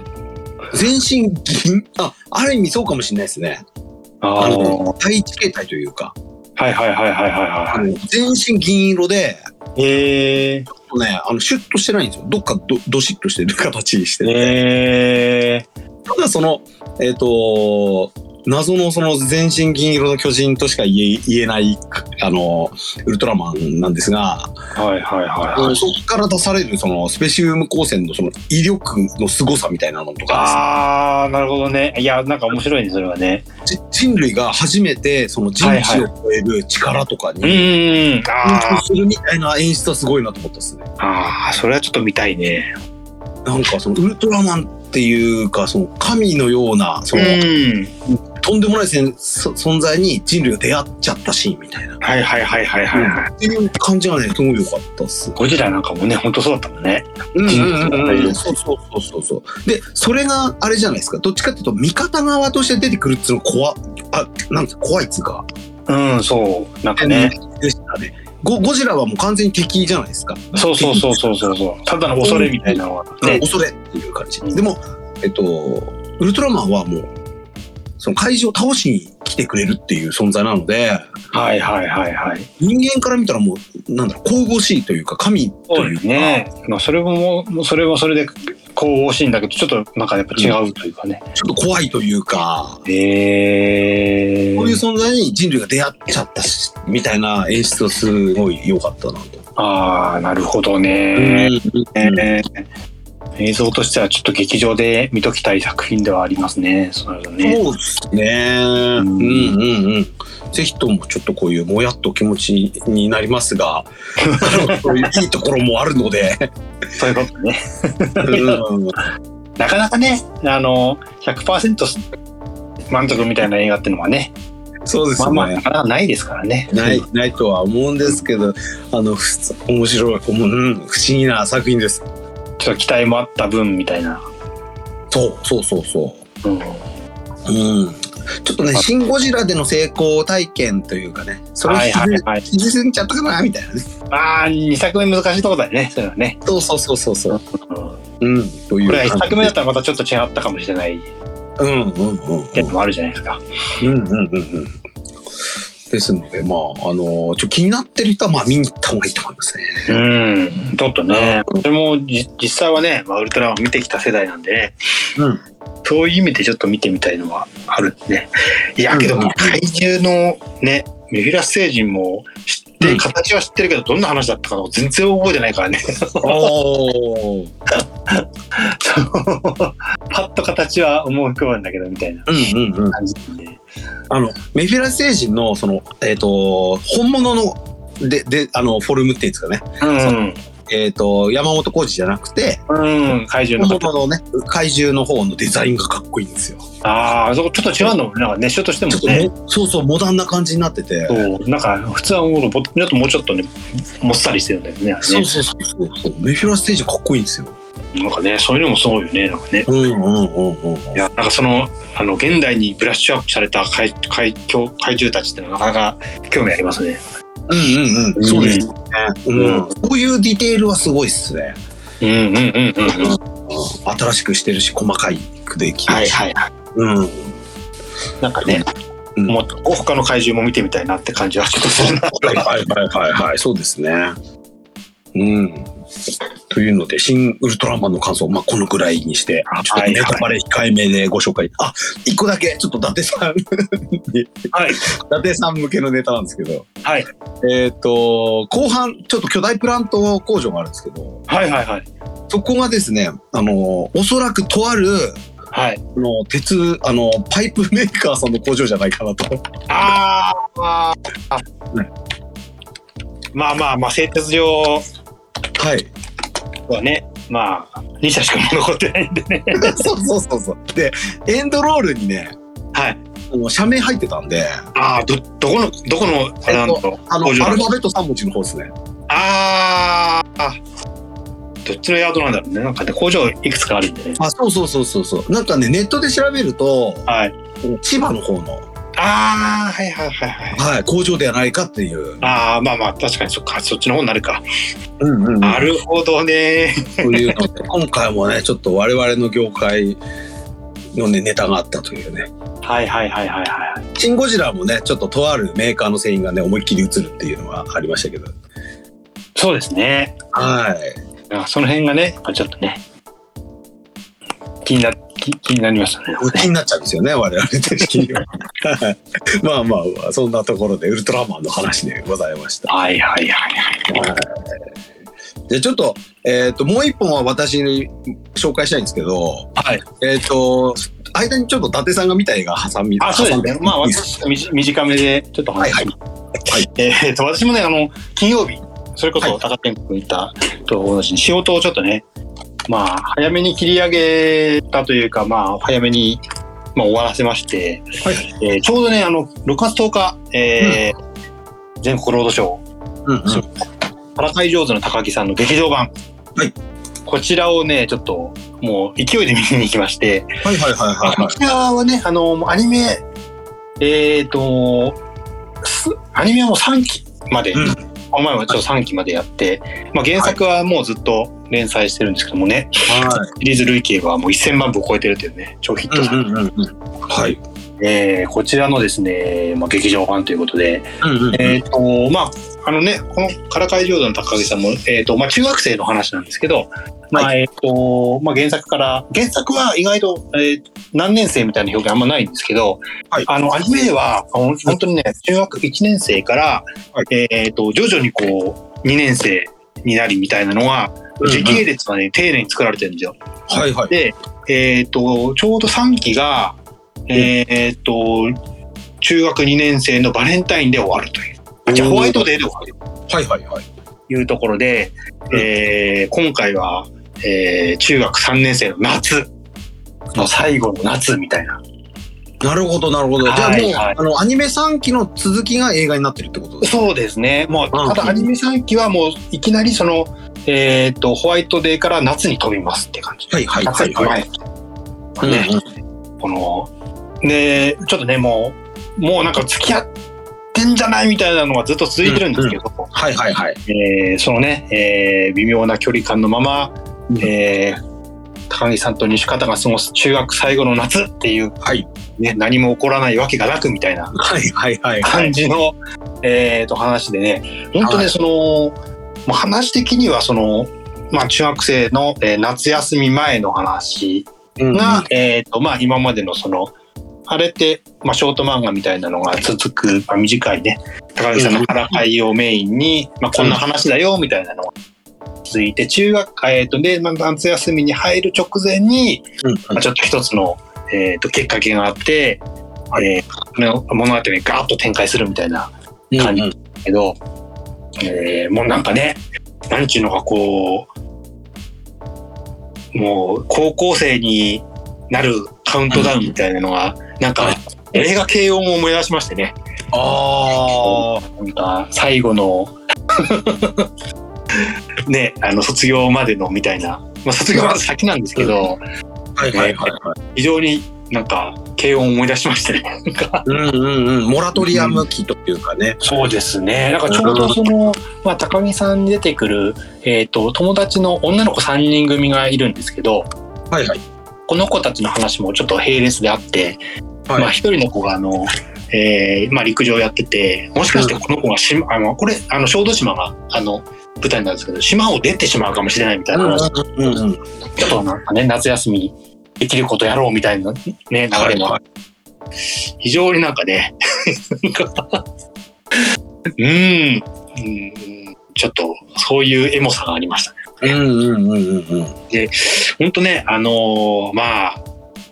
[SPEAKER 1] 全身銀、あ、ある意味そうかもしれないですね。
[SPEAKER 2] あ
[SPEAKER 1] あの
[SPEAKER 2] の、
[SPEAKER 1] 第一形態というか、
[SPEAKER 2] はいはいはいはいはいは
[SPEAKER 1] あの全身銀色で、
[SPEAKER 2] い。えー、
[SPEAKER 1] ね、あの、シュッとしてないんですよ。どっかど、どしっとしてる形してて。
[SPEAKER 2] えー、
[SPEAKER 1] ただその、えっ、と、謎のその全身銀色の巨人としか言え言えない、あの、ウルトラマンなんですが、
[SPEAKER 2] はいはいはいはい。
[SPEAKER 1] そこから出されるそのスペシウム光線のその威力の凄さみたいなのとか
[SPEAKER 2] ああ、なるほどね。いや、なんか面白いね、それはね。
[SPEAKER 1] 人類が初めてその人知を超える力とかに、
[SPEAKER 2] うーん。あ
[SPEAKER 1] するみたいな演出はすごいなと思ったですね。
[SPEAKER 2] あ、ああ、それはちょっと見たいね。
[SPEAKER 1] なんかそのウルトラマンっていうかその神のようなその、
[SPEAKER 2] ん。
[SPEAKER 1] とんでもない存在に人類が出会っちゃったシーンみたいな、
[SPEAKER 2] はいはいはいはいはいはい。
[SPEAKER 1] っていう感じがねすごい良かったっす。
[SPEAKER 2] ゴジラなんかもね、本当そうだったもんね。
[SPEAKER 1] うん
[SPEAKER 2] うん
[SPEAKER 1] うんうんそうそうそうそうそう。でそれがあれじゃないですかどっちかっていうと味方側として出てくるっていうのが怖あなんですか？怖いっつうか。
[SPEAKER 2] うん、そう。なんかね。
[SPEAKER 1] でしたね。ゴゴジラはもう完全に敵じゃないですか。
[SPEAKER 2] そうそうそうそうそうそう。ただの恐れみたいなのはね。
[SPEAKER 1] 恐れっていう感じ。
[SPEAKER 2] うん
[SPEAKER 1] でもえっとウルトラマンはもうその怪獣を倒しに来てくれるっていう存在なので。
[SPEAKER 2] はいはいはいはい。
[SPEAKER 1] 人間から見たらもうなんだろう神々しいというか神というか
[SPEAKER 2] すね。まあそれももうそれはそれで神々しいんだけど、ちょっとなんかやっぱ違うというかね。
[SPEAKER 1] ちょっと怖いというか、
[SPEAKER 2] え
[SPEAKER 1] こういう存在に人類が出会っちゃったしみたいな演出がすごい良かったなと。
[SPEAKER 2] ああ、なるほどね。えー映像としてはちょっと劇場で見ときたい作品ではありますね。そうなるとね。
[SPEAKER 1] そうですね。うんうんうん。ぜひともちょっとこういうもやっと気持ちになりますが、*laughs* いういいところもあるので、
[SPEAKER 2] そういうことね。
[SPEAKER 1] うん
[SPEAKER 2] なかなかね、あの、100%満足みたいな映画っていうのはね、
[SPEAKER 1] そうです
[SPEAKER 2] まあまあ、
[SPEAKER 1] ね
[SPEAKER 2] な。いですからね。
[SPEAKER 1] ない、ないとは思うんですけど、あの、ふ面白い、うん、不思議な作品です。
[SPEAKER 2] ちょっと期待もあった分みたいな。
[SPEAKER 1] そう、そうそうそう。
[SPEAKER 2] うん。
[SPEAKER 1] うん、ちょっとね、シン・ゴジラでの成功体験というかね、それを
[SPEAKER 2] はい
[SPEAKER 1] 引きず
[SPEAKER 2] はいはい。*laughs*
[SPEAKER 1] 引きずっちゃったかなみたいなね。
[SPEAKER 2] ああ、2作目難しいとこだよね、そういうのはね。
[SPEAKER 1] そうそうそうそうそう。
[SPEAKER 2] うん
[SPEAKER 1] うん、という
[SPEAKER 2] これは1
[SPEAKER 1] 感じ
[SPEAKER 2] 作目だったらまたちょっと違ったかもしれない
[SPEAKER 1] うんうんうん
[SPEAKER 2] けどもあるじゃないですか。
[SPEAKER 1] うんうんうんうん。ですので、まあ、あのちょ気になってる人は、まあ、見に行った方がいいと思いますね。
[SPEAKER 2] うん、ちょっとね、それもじ実際はね、まあ、ウルトラマン見てきた世代なんでね、
[SPEAKER 1] うん。
[SPEAKER 2] そういう意味でちょっと見てみたいのはあるんでね。いや、けど怪獣のね、メフィラス星人も知って、
[SPEAKER 1] うん
[SPEAKER 2] 形は知ってるけど、どんな話だったか全然覚えてないからね。*laughs* パッと形は思い浮かぶんだけど、みたいな
[SPEAKER 1] うんうんうん。
[SPEAKER 2] 感じで、ね。
[SPEAKER 1] あの、メフィラス星人の、その、えっ、と、本物の、で、で、あの、フォルムっていうんですかね。
[SPEAKER 2] うん。
[SPEAKER 1] えっ、と、山本浩二じゃなくて、
[SPEAKER 2] うん、怪獣の方。
[SPEAKER 1] 本物のね、怪獣の方のデザインがかっこいいんですよ。
[SPEAKER 2] ああ、そこちょっと違うのもね、なんか熱唱としても
[SPEAKER 1] ちょっと
[SPEAKER 2] ね。
[SPEAKER 1] も、そうそう、モダンな感じになってて。
[SPEAKER 2] そうなんか普通はもうちょっともうちょっとねもっさりしてるんだよねあれね
[SPEAKER 1] そうそうそうそうそう。メフィラステージかっこいいんですよ。
[SPEAKER 2] なんかねそういうのもすごいよねなんかね
[SPEAKER 1] うんうんうんうん。
[SPEAKER 2] いやなんかそのあの現代にブラッシュアップされた怪怪怪怪獣たちってのはなかなか興味ありますね
[SPEAKER 1] うんうんうん。そうですね。う
[SPEAKER 2] うん
[SPEAKER 1] ん。こういうディテールはすごいっすね。
[SPEAKER 2] うんうんうんうんうん
[SPEAKER 1] 新しくしてるし、細かいくできるし。
[SPEAKER 2] はいはいはい
[SPEAKER 1] うん。
[SPEAKER 2] なんかね、
[SPEAKER 1] うん
[SPEAKER 2] もっと他の怪獣も見てみたいなって感じはちょっとするな
[SPEAKER 1] はいはいはいはいはい、そうですね。うん。というので、新ウルトラマンの感想、まあ、このくらいにして、ちょっとネタバレ控えめでご紹介。あ、一個だけ、ちょっと伊達さん。に、
[SPEAKER 2] はい。
[SPEAKER 1] 伊達さん向けのネタなんですけど、
[SPEAKER 2] はい。
[SPEAKER 1] えっ、と、後半、ちょっと巨大プラント工場があるんですけど、
[SPEAKER 2] はいはいはい。
[SPEAKER 1] そこがですね、あの、おそらくとある、
[SPEAKER 2] はい。
[SPEAKER 1] あの鉄、あの、パイプメーカーさんの工場じゃないかなと。
[SPEAKER 2] あーあ。まあまあまあ製鉄所
[SPEAKER 1] はい。
[SPEAKER 2] はねまあ2社しか残ってないんでね *laughs*
[SPEAKER 1] そうそうそうそう。で、エンドロールにね、
[SPEAKER 2] はい
[SPEAKER 1] あの社名入ってたんで、
[SPEAKER 2] ああどどこのどこのあれなんだろう
[SPEAKER 1] あの、アルファベット3文字の方ですね。
[SPEAKER 2] あーあどっちのヤードなんだろうねなんかね工場いくつかあるんでね
[SPEAKER 1] あ、そうそうそうそうそう。なんかね、ネットで調べると、
[SPEAKER 2] はい
[SPEAKER 1] 千葉の方の、
[SPEAKER 2] ああはいはいはいはい
[SPEAKER 1] はい、工場ではないかっていう。
[SPEAKER 2] ああまあまあ確かにそっかそっちの方になるか、
[SPEAKER 1] うんうん
[SPEAKER 2] なるほどね
[SPEAKER 1] というので、*laughs* 今回もね、ちょっと我々の業界のね、ネタがあったというね。
[SPEAKER 2] はいはいはいはいはい
[SPEAKER 1] シン・ゴジラもね、ちょっととあるメーカーの製品がね、思いっきり映るっていうのがありましたけど。
[SPEAKER 2] そうですね
[SPEAKER 1] はい。
[SPEAKER 2] あその辺がねちょっとね気にな気気になりましたね *laughs*
[SPEAKER 1] 気になっちゃうんですよね、我々的には。はいまあまあまあ、そんなところでウルトラマンの話でございました。
[SPEAKER 2] はいはいはいはい
[SPEAKER 1] で、ちょっと、えっ、と、もう一本は私に紹介したいんですけど、
[SPEAKER 2] はい
[SPEAKER 1] えっ、と、間にちょっと伊達さんが見た映画挟み、
[SPEAKER 2] あ、そうですね。まあ、私、短めで、ちょっと話します。
[SPEAKER 1] はい
[SPEAKER 2] えーっと、私もね、あの、金曜日、それこ
[SPEAKER 1] はい
[SPEAKER 2] そ高天君言ったと同じに、仕事をちょっとね、まあ、早めに切り上げたというか、まあ、早めに、まあ、終わらせまして、
[SPEAKER 1] はい。
[SPEAKER 2] えーちょうどね、あの、6月10日、えー全国ロードショー、
[SPEAKER 1] うんうん。
[SPEAKER 2] そう。からかい上手の高木さんの劇場版。
[SPEAKER 1] はい。
[SPEAKER 2] こちらをね、ちょっと、もう勢いで見に行きまして、
[SPEAKER 1] はいはいはいはいはい。
[SPEAKER 2] こちらはね、あの、アニメ、えっ、と、すアニメはもう3期まで、
[SPEAKER 1] うん。
[SPEAKER 2] この前はちょっと3期までやって、まあ、原作はもうずっと連載してるんですけどもね、
[SPEAKER 1] はい。
[SPEAKER 2] シリーズ累計はもう1000万部を超えてるというね、超ヒット作、
[SPEAKER 1] うんうん。はい。
[SPEAKER 2] えーこちらのですね、まあ、劇場版ということで、
[SPEAKER 1] うんうんうん
[SPEAKER 2] えっ、と、まあ、あのね、このからかい上手の高木さんも、えっ、と、まあ、中学生の話なんですけど、まあ、えっ、と、まあ、原作から、原作は意外と、えー何年生みたいな表現あんまないんですけど、
[SPEAKER 1] はい
[SPEAKER 2] あの、アニメでは、ほん本当にね、中学1年生から、
[SPEAKER 1] は
[SPEAKER 2] えっ、と、徐々にこう、2年生になりみたいなのが、
[SPEAKER 1] うんうん
[SPEAKER 2] 時系列がね、丁寧に作られてるんですよ。
[SPEAKER 1] はいはい。
[SPEAKER 2] で、えっ、と、ちょうど3期が、えっ、と、中学2年生のバレンタインで終わるという。あじゃあホワイトデーで終わる
[SPEAKER 1] はいはいはい。
[SPEAKER 2] というところで、
[SPEAKER 1] うん
[SPEAKER 2] えー今回は、えー中学3年生の夏の最後の夏みたいな。
[SPEAKER 1] なるほどなるほど。じゃあもう、
[SPEAKER 2] はいはい
[SPEAKER 1] あの、アニメ3期の続きが映画になってるってことですか？
[SPEAKER 2] そうですね。もう、
[SPEAKER 1] うん
[SPEAKER 2] ただアニメ3期はもういきなりその、えっ、と、ホワイトデーから夏に飛びますって感じ。
[SPEAKER 1] はいはいはいはい。
[SPEAKER 2] 前。ね、
[SPEAKER 1] うん
[SPEAKER 2] この、で、ちょっとね、もう、もうなんか付き合ってんじゃないみたいなのがずっと続いてるんですけど、
[SPEAKER 1] はいはいはい。
[SPEAKER 2] えーそのね、えー微妙な距離感のまま、
[SPEAKER 1] うん
[SPEAKER 2] えー高木さんと西方が過ごす中学最後の夏っていう、
[SPEAKER 1] はい。
[SPEAKER 2] ね、何も起こらないわけがなくみたいな。感じの、えーと話でね。本当ね、
[SPEAKER 1] はい。
[SPEAKER 2] その、まあ、話的にはその、まあ、中学生の、えー夏休み前の話
[SPEAKER 1] うんうん。
[SPEAKER 2] が、えーとまあ、今までのそのあれって、まあ、ショート漫画みたいなのが続く、まあ、短いね高木さんのからかいをメインに、まあ、こんな話だよみたいなのが続いて中学、えーとで、まあ、夏休みに入る直前に、
[SPEAKER 1] うん
[SPEAKER 2] まあ、ちょっと一つの、えー、ときっかけがあって、えーの物語にガーッと展開するみたいな
[SPEAKER 1] うん
[SPEAKER 2] 感じけど、えーもうなんかねなんちゅうのかこう、もう高校生になるカウントダウンみたいなのが、なんか映画軽音を思い出しましてね。
[SPEAKER 1] あ
[SPEAKER 2] なんか最後のね、あの卒業までのみたいな、まあ、卒業まで先なんですけど、
[SPEAKER 1] あ。はいはいはいはい。
[SPEAKER 2] 非常になんか軽音を思い出しましてね。
[SPEAKER 1] うんうんうん。モラトリアム期というかね。
[SPEAKER 2] そうですね。なんかちょうどその、まあ、高木さんに出てくる、えっ、と、友達の女の子3人組がいるんですけど、
[SPEAKER 1] はいはい。
[SPEAKER 2] この子たちの話もちょっと並列であって、
[SPEAKER 1] はい
[SPEAKER 2] まあ一人の子があの、えーまあ陸上やってて、もしかしてこの子が島、あの、これ、あの、小豆島が、あの、舞台なんですけど、島を出てしまうかもしれないみたいな話、
[SPEAKER 1] うんうんうん。
[SPEAKER 2] ちょっとなんかね、夏休みできることやろうみたいなね、流れも、
[SPEAKER 1] は
[SPEAKER 2] 非常になんかね、うーん、うん、ちょっとそういうエモさがありましたね。
[SPEAKER 1] うんうんうんうんうん。
[SPEAKER 2] 本当ね、あのーまあ、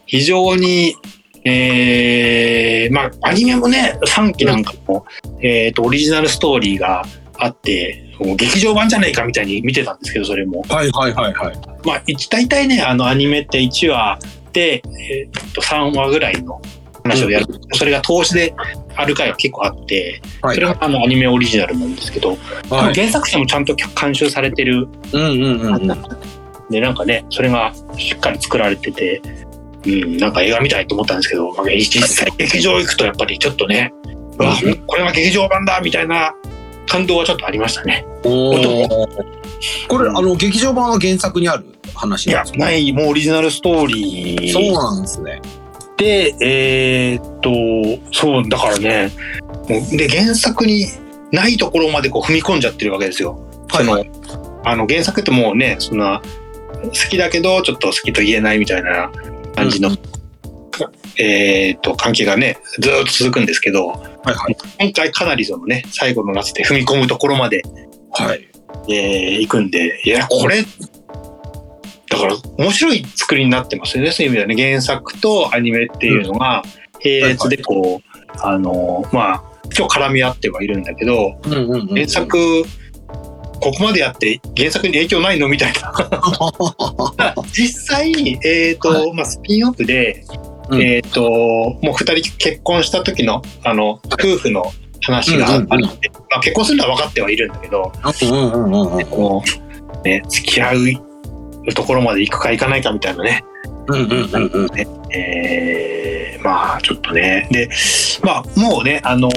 [SPEAKER 2] 非常に、えーまあ、アニメもね、3期なんかも、えっ、と、オリジナルストーリーがあって、劇場版じゃないかみたいに見てたんですけど、それも。
[SPEAKER 1] はいはいはいはい。
[SPEAKER 2] まあ、一大体ね、あの、アニメって1話で、えーと3話ぐらいの話をやる。それが投資である回が結構あって、
[SPEAKER 1] はい
[SPEAKER 2] それがあのアニメオリジナルなんですけど、
[SPEAKER 1] はい。
[SPEAKER 2] 原作者もちゃんと監修されてる
[SPEAKER 1] うんうんうんうん。
[SPEAKER 2] で、なんかね、それがしっかり作られてて、うん、なんか映画みたいと思ったんですけど、まあ、実際劇場行くとやっぱりちょっとね、うわこれが劇場版だみたいな感動はちょっとありましたね。
[SPEAKER 1] これ、あの、劇場版は原作にある？話
[SPEAKER 2] いや
[SPEAKER 1] なんです、か
[SPEAKER 2] ない、もうオリジナルストーリ
[SPEAKER 1] そう
[SPEAKER 2] ー
[SPEAKER 1] なんですね。
[SPEAKER 2] で、えーっと、そう、だからね、もうで、原作にないところまでこう踏み込んじゃってるわけですよ。
[SPEAKER 1] はいはい。
[SPEAKER 2] そのあの原作ってもうね、そんな、好きだけど、ちょっと好きと言えないみたいな感じの、
[SPEAKER 1] うん
[SPEAKER 2] えーっと、関係がね、ずーっと続くんですけど、
[SPEAKER 1] はいはい。
[SPEAKER 2] 今回かなりそのね、最後の夏で踏み込むところまで、
[SPEAKER 1] はい。
[SPEAKER 2] えー行くんで、いや、これ、だから面白い作りになってますよね、そういう意味ではね、原作とアニメっていうのが並列でこう、あの、まあ、今日絡み合ってはいるんだけど、
[SPEAKER 1] うんうんうん。
[SPEAKER 2] 原作、ここまでやって原作に影響ないの？みたいな。*laughs* 実際、えっ、と、まあ、スピンオフで、
[SPEAKER 1] うん。
[SPEAKER 2] えっ、と、もう二人結婚した時の、あの、夫婦の話があって、
[SPEAKER 1] うんうん。うん
[SPEAKER 2] まあ、結婚するのは分かってはいるんだけど、
[SPEAKER 1] うんうんうんうん。
[SPEAKER 2] こう、ね、付き合うところまで行くか行かないかみたいなね、
[SPEAKER 1] うんうんうんうん。
[SPEAKER 2] えーまあちょっとね、で、まあもうね、あの、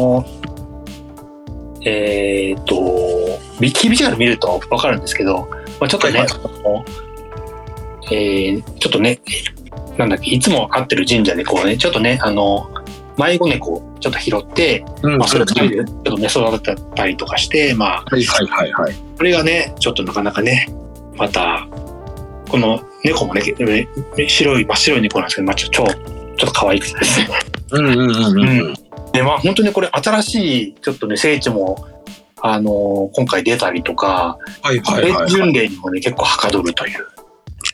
[SPEAKER 2] えっ、と、ビキビジュアル見ると分かるんですけど、まあ、ちょっとね、
[SPEAKER 1] はい。
[SPEAKER 2] あのえーちょっとね、なんだっけ、いつも会ってる神社でこうね、ちょっとね、あの、迷子猫をちょっと拾って、
[SPEAKER 1] うん
[SPEAKER 2] まあ、それを一人でちょっとね、育てたりとかして、まあ、
[SPEAKER 1] はいはいはいはい。
[SPEAKER 2] これがね、ちょっとなかなかね、また、この猫もね、ね白い、真っ白い猫なんですけど、まあ、ちょ、ちょ、ちょっと可愛くてですね。
[SPEAKER 1] うんうんうんうん。
[SPEAKER 2] で、まあ、本当にこれ、新しい、ちょっとね、聖地も、あのー今回出たりとか、
[SPEAKER 1] はいはいはい。
[SPEAKER 2] 巡礼にもね、結構はかどるという。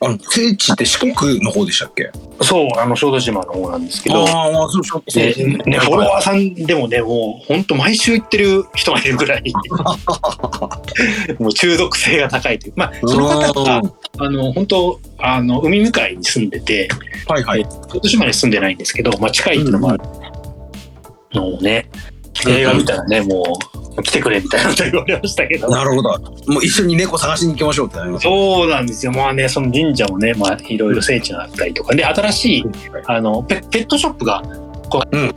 [SPEAKER 1] あの、聖地って四国の方でしたっけ？
[SPEAKER 2] そう、あの、小豆島の方なんですけど、
[SPEAKER 1] ああ、そうそうそう。
[SPEAKER 2] でね、フォロワーさんでもね、もう本当毎週行ってる人がいるぐらい、*laughs* もう中毒性が高いという。まあ、その方が、あの、本当あの、海向かいに住んでて、
[SPEAKER 1] はいはい。
[SPEAKER 2] 小豆島に住んでないんですけど、まあ、近いっていうのもあるのをね、映画見たらね、もう、来てくれみたいなこと *laughs* 言われましたけど。
[SPEAKER 1] なるほど。もう一緒に猫探しに行きましょうってなります。
[SPEAKER 2] そうなんですよ。まあね、その神社もね、まあいろいろ聖地があったりとか、で、新しい、あの、ペペットショップが、こう、
[SPEAKER 1] うん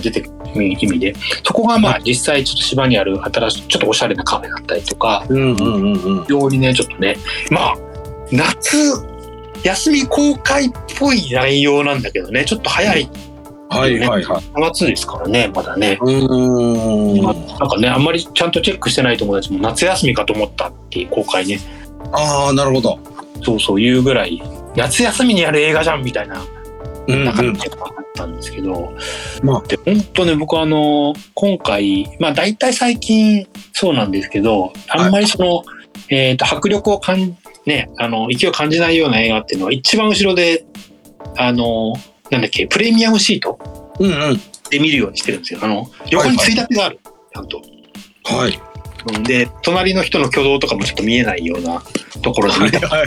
[SPEAKER 2] 出てくる意味で、そこがまあ実際ちょっと島にある新しい、ちょっとおしゃれなカフェだったりとか、
[SPEAKER 1] うんうんうんうん。
[SPEAKER 2] 非常にね、ちょっとね、まあ、夏、休み公開っぽい内容なんだけどね、ちょっと早い、
[SPEAKER 1] はいはいはい。
[SPEAKER 2] 4月ですからね、まだね。
[SPEAKER 1] うーん。
[SPEAKER 2] なんかね、あんまりちゃんとチェックしてない友達も夏休みかと思ったっていう公開ね、
[SPEAKER 1] ああ、なるほど。
[SPEAKER 2] そうそう言うぐらい、夏休みにやる映画じゃんみたいな
[SPEAKER 1] うんうん。
[SPEAKER 2] があったんですけど、
[SPEAKER 1] まあ
[SPEAKER 2] で本当ね僕はあの今回まあ大体最近そうなんですけどあんまりその、えー、と迫力を感じねあの勢いを感じないような映画っていうのは一番後ろであのなんだっけプレミアムシート？
[SPEAKER 1] うんうん。
[SPEAKER 2] で見るようにしてるんですよあの横についたてがある、ちゃんと
[SPEAKER 1] はい。
[SPEAKER 2] うんで、隣の人の挙動とかもちょっと見えないようなところで見た。今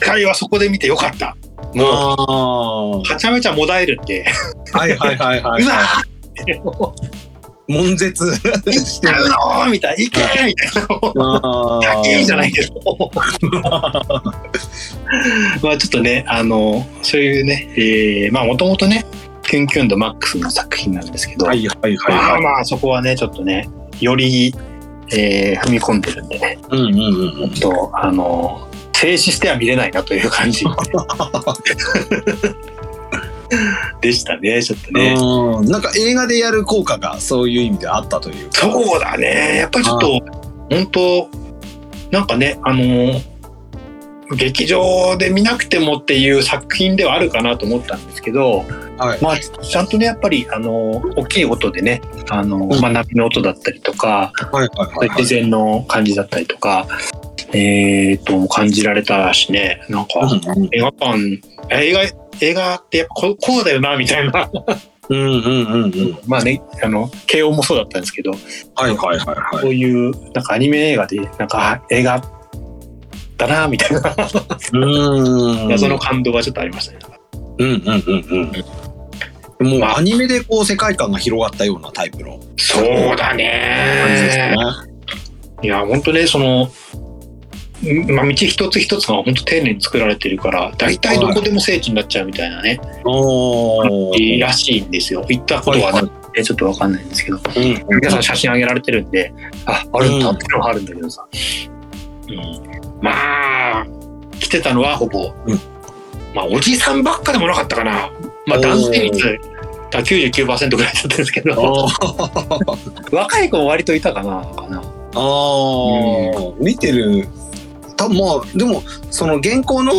[SPEAKER 2] 回はそこで見てよかった。もう、
[SPEAKER 1] あ
[SPEAKER 2] はちゃめちゃもだえるんで、
[SPEAKER 1] あ。はいはいはいは *laughs*
[SPEAKER 2] うわ
[SPEAKER 1] い。
[SPEAKER 2] ーって、も
[SPEAKER 1] 悶絶
[SPEAKER 2] う、
[SPEAKER 1] して
[SPEAKER 2] る。のーみたいな、いけーみたいな。
[SPEAKER 1] ああ。
[SPEAKER 2] いいじゃないけど。*laughs* まあちょっとね、あの、そういうね、えー、まあもともとね、キュンキュンドマックスの作品なんですけど、
[SPEAKER 1] はいはいはい
[SPEAKER 2] まあ
[SPEAKER 1] はい。
[SPEAKER 2] まあそこはね、ちょっとね、より、えー踏み込んでるんでね、
[SPEAKER 1] うんうんうんうん。
[SPEAKER 2] ちょっと、あの、静止しては見れないなという感じ *laughs* *laughs* でしたね、ちょっとね。
[SPEAKER 1] うんなんか映画でやる効果がそういう意味であったというか。
[SPEAKER 2] そうだね。やっぱりちょっと、本当なんかね、あのー劇場で見なくてもっていう作品ではあるかなと思ったんですけど、
[SPEAKER 1] はい。
[SPEAKER 2] まあ、ちゃんとね、やっぱり、あのー大きい音でね、あのー
[SPEAKER 1] うん
[SPEAKER 2] まあ、波の音だったりとか、
[SPEAKER 1] はいはいはいはい。
[SPEAKER 2] 自然の感じだったりとか、えー、と、感じられたしね、なんか、
[SPEAKER 1] うんうん
[SPEAKER 2] 映画館、映画、ってやっぱここうだよな、みたいな。
[SPEAKER 1] うんうんうんうん。
[SPEAKER 2] まあね、あの、慶応もそうだったんですけど、
[SPEAKER 1] はいはいはいはい。
[SPEAKER 2] こういうなんかアニメ映画でなんかあ映画だなみたいな
[SPEAKER 1] うん。
[SPEAKER 2] 謎の感動はちょっとありましたね。
[SPEAKER 1] うんうんうんうん。もうアニメでこう世界観が広がったようなタイプの
[SPEAKER 2] そうだ
[SPEAKER 1] 感じです
[SPEAKER 2] ね
[SPEAKER 1] ね。。
[SPEAKER 2] いや本当ねその、んまあ、道一つ一つが本当丁寧に作られてるから大体どこでも聖地になっちゃうみたいなね、
[SPEAKER 1] おー。
[SPEAKER 2] いいらしいんですよ。行ったことは
[SPEAKER 1] はい
[SPEAKER 2] ねちょっとわかんないんですけど。
[SPEAKER 1] うん。
[SPEAKER 2] 皆さん写真上げられてるんでああるんだっていうのはあるんだけどさ、うん。まあ来てたのはほぼ、
[SPEAKER 1] うん。
[SPEAKER 2] まあおじさんばっかでもなかったかな。まあ男性率が99%ぐらいだったんですけど。*laughs* 若い子も割といたかなかな。
[SPEAKER 1] あー、見てる。たまあでもその現行の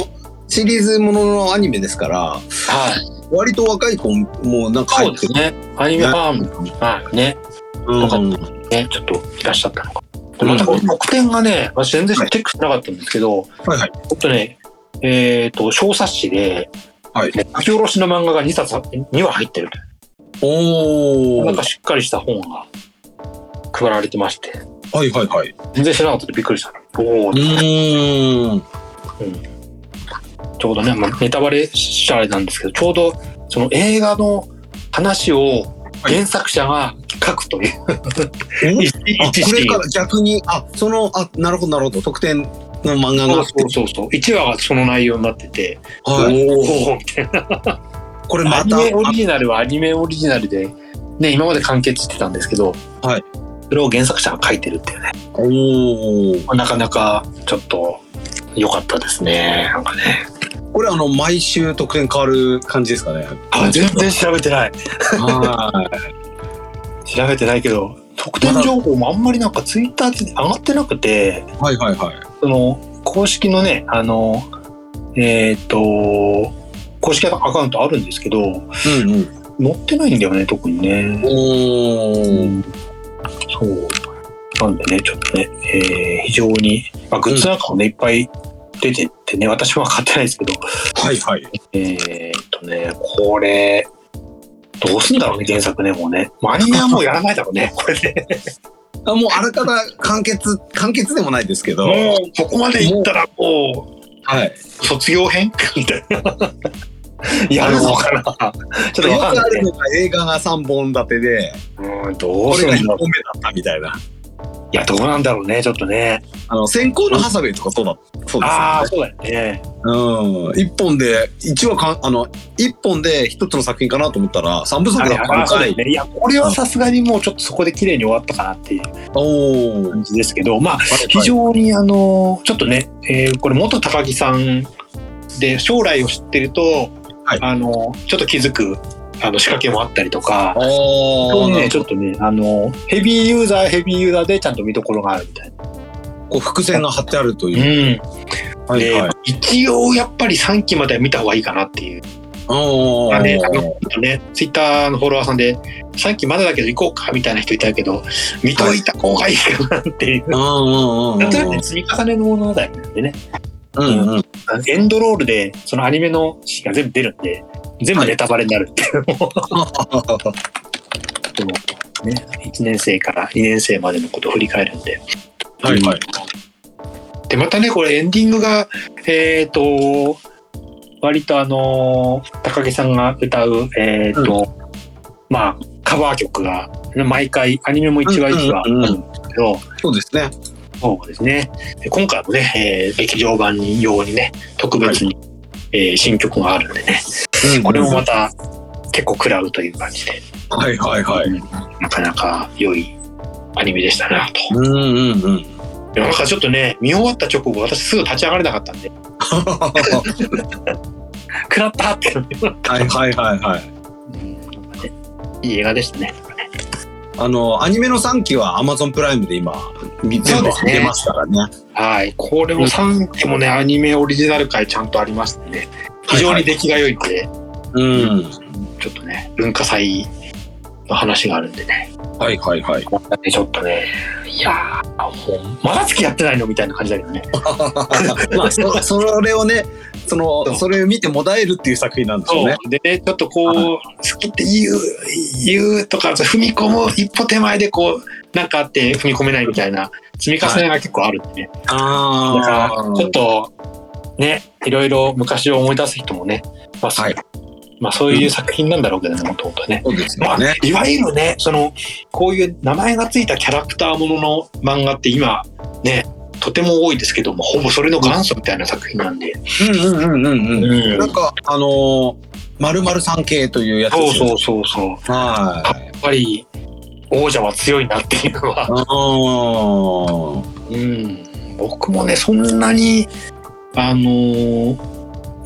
[SPEAKER 1] シリーズもののアニメですから
[SPEAKER 2] はい。
[SPEAKER 1] 割と若い子もなんか
[SPEAKER 2] そ
[SPEAKER 1] 入ってる。
[SPEAKER 2] うですね。アニメファンはい。ね。
[SPEAKER 1] うん。
[SPEAKER 2] よかっねちょっといらっしゃったのか。でまた特典がね私全然チェックしてなかったんですけど、
[SPEAKER 1] はいはい。
[SPEAKER 2] ほんとねえっ、と小冊子で、
[SPEAKER 1] はい。
[SPEAKER 2] ね書き下ろしの漫画が2冊2話入ってる
[SPEAKER 1] おお。
[SPEAKER 2] なんかしっかりした本が配られてまして、
[SPEAKER 1] はいはいはい。
[SPEAKER 2] 全然知らなかったでびっくりした。おお、
[SPEAKER 1] うーん。
[SPEAKER 2] ちょうどね、まあ、ネタバレしちゃあれなんですけど、ちょうどその映画の話を原作者が書くという、一
[SPEAKER 1] あ
[SPEAKER 2] 一
[SPEAKER 1] これから逆にあそのあなるほどなるほど。特典の漫画が。
[SPEAKER 2] そうそうそう。1話がその内容になってて、
[SPEAKER 1] はい、
[SPEAKER 2] おおみたいな。
[SPEAKER 1] これまた
[SPEAKER 2] アニメオリジナルはアニメオリジナルで、ね、今まで完結してたんですけど、
[SPEAKER 1] はい
[SPEAKER 2] それを原作者が書いてるっていうね。
[SPEAKER 1] おお
[SPEAKER 2] まあなかなかちょっと良かったですね。なんかね。
[SPEAKER 1] これあの毎週特典変わる感じですかね
[SPEAKER 2] あ、全然調べてない。
[SPEAKER 1] は
[SPEAKER 2] 調べてないけど、特典情報もあんまりなんかツイッターで上がってなくて、
[SPEAKER 1] いはいはいはい
[SPEAKER 2] その公式のね、あの、えっ、と、公式アカウントあるんですけど、
[SPEAKER 1] うんうん
[SPEAKER 2] 載ってないんだよね、特にね。
[SPEAKER 1] おお
[SPEAKER 2] そう。なんでね、ちょっとね、えー非常に、まあ、グッズなんかもね、いっぱい出てってね、私は買ってないですけど、
[SPEAKER 1] はいはい
[SPEAKER 2] えーっとね、これ、どうすんだろうね、原作ね、もうね。もうアニメはもうやらないだろうね、*laughs* これね。
[SPEAKER 1] あもうあらかた完結完結でもないですけど
[SPEAKER 2] もう、ここまでいったらも
[SPEAKER 1] はい、
[SPEAKER 2] う、卒業編？みたいな。*laughs* やるのかな？ちょっと
[SPEAKER 1] よくあるのが映画が3本立てで
[SPEAKER 2] うん、ど
[SPEAKER 1] これが1
[SPEAKER 2] うするんだろう。
[SPEAKER 1] 本目だったみたいない
[SPEAKER 2] や、どうなんだろうね、ちょっとね。
[SPEAKER 1] あの先行のハサウェイとかそうだそうです
[SPEAKER 2] ああ、
[SPEAKER 1] よね
[SPEAKER 2] そうだよね。
[SPEAKER 1] うん一本で一話かあの一本で一つの作品かなと思ったら三部作
[SPEAKER 2] あれ
[SPEAKER 1] だったんかい
[SPEAKER 2] ね。いや、これはさすがにもうちょっとそこで綺麗に終わったかなっていう感じですけど、まあ、非常にあの、ちょっとね、えーこれ元高木さんで将来を知ってると、
[SPEAKER 1] はい。
[SPEAKER 2] あの、ちょっと気づく、あの、仕掛けもあったりとか、
[SPEAKER 1] あ
[SPEAKER 2] そうね、
[SPEAKER 1] あ
[SPEAKER 2] ちょっとね、あの、ヘビーユーザー、ヘビーユーザーでちゃんと見どころがあるみたいな。
[SPEAKER 1] こう伏線が貼ってあるという、
[SPEAKER 2] うん。で、
[SPEAKER 1] はいはい。
[SPEAKER 2] 一応やっぱり3期までは見た方がいいかなっていう。あね、あの
[SPEAKER 1] ー
[SPEAKER 2] ね、ツイッターのフォロワーさんで、3期まだだけど行こうかみたいな人いたけど、見といた方がいいかなっていう。
[SPEAKER 1] うんうん
[SPEAKER 2] となくね積み重ねの物語なんでね、
[SPEAKER 1] うんうん
[SPEAKER 2] エンドロールでそのアニメのシーンが全部出るんで、全部ネタバレになるっていうのも、ね。1年生から2年生までのことを振り返るんで。
[SPEAKER 1] はいはい。
[SPEAKER 2] で、またね、これエンディングが、えっ、と、割とあの、高木さんが歌う、えっ、と、まあ、カバー曲が、毎回、アニメも1話1話あるんですけど、
[SPEAKER 1] そうですね。
[SPEAKER 2] そうですね。で今回もね、えー劇場版に用にね、特別に、えー新曲があるんでね、これもまた結構食らうという感じで、
[SPEAKER 1] はいはいはい。
[SPEAKER 2] なかなか良いアニメでしたなと。
[SPEAKER 1] うんうんうん。
[SPEAKER 2] なんかちょっとね、見終わった直後、私すぐ立ち上がれなかったんで、*laughs* 食らったって。
[SPEAKER 1] はいはいはいはい。
[SPEAKER 2] いい映画でしたね。
[SPEAKER 1] あの、アニメの3期は Amazon プライムで今、全部出ますからね。
[SPEAKER 2] はい。これも3期もね、アニメオリジナル回ちゃんとありましてね、非常に出来が良いので、
[SPEAKER 1] うん。
[SPEAKER 2] ちょっとね、文化祭の話があるんでね、
[SPEAKER 1] はいはいはい。
[SPEAKER 2] ちょっとね、いやまだ付き合ってないのみたいな感じだけどね。*laughs*
[SPEAKER 1] まあ、そそれをね、その、
[SPEAKER 2] そ
[SPEAKER 1] れを見てもだえるっていう作品なんですよね。
[SPEAKER 2] でね、ちょっとこう、好きって言う、言うとか、踏み込む一歩手前でこう、なんかあって踏み込めないみたいな積み重ねが結構あるんでね。だから
[SPEAKER 1] あ
[SPEAKER 2] ちょっと、ね、いろいろ昔を思い出す人もね、まあ、
[SPEAKER 1] はい
[SPEAKER 2] まあそういう作品なんだろうけどね、もともとね。
[SPEAKER 1] そうです
[SPEAKER 2] まあ。いわゆるね、その、こういう名前がついたキャラクターものの漫画って今、ね、とても多いですけども、ほぼそれの元祖みたいな作品なんで。
[SPEAKER 1] うんうんうんうんうん。
[SPEAKER 2] うん
[SPEAKER 1] なんか、あのー、〇〇さん系というやつ
[SPEAKER 2] そうそうそうそう。
[SPEAKER 1] は
[SPEAKER 2] やっぱり、王者は強いなっていうのは。
[SPEAKER 1] い。
[SPEAKER 2] うん。僕もね、そんなに、あのー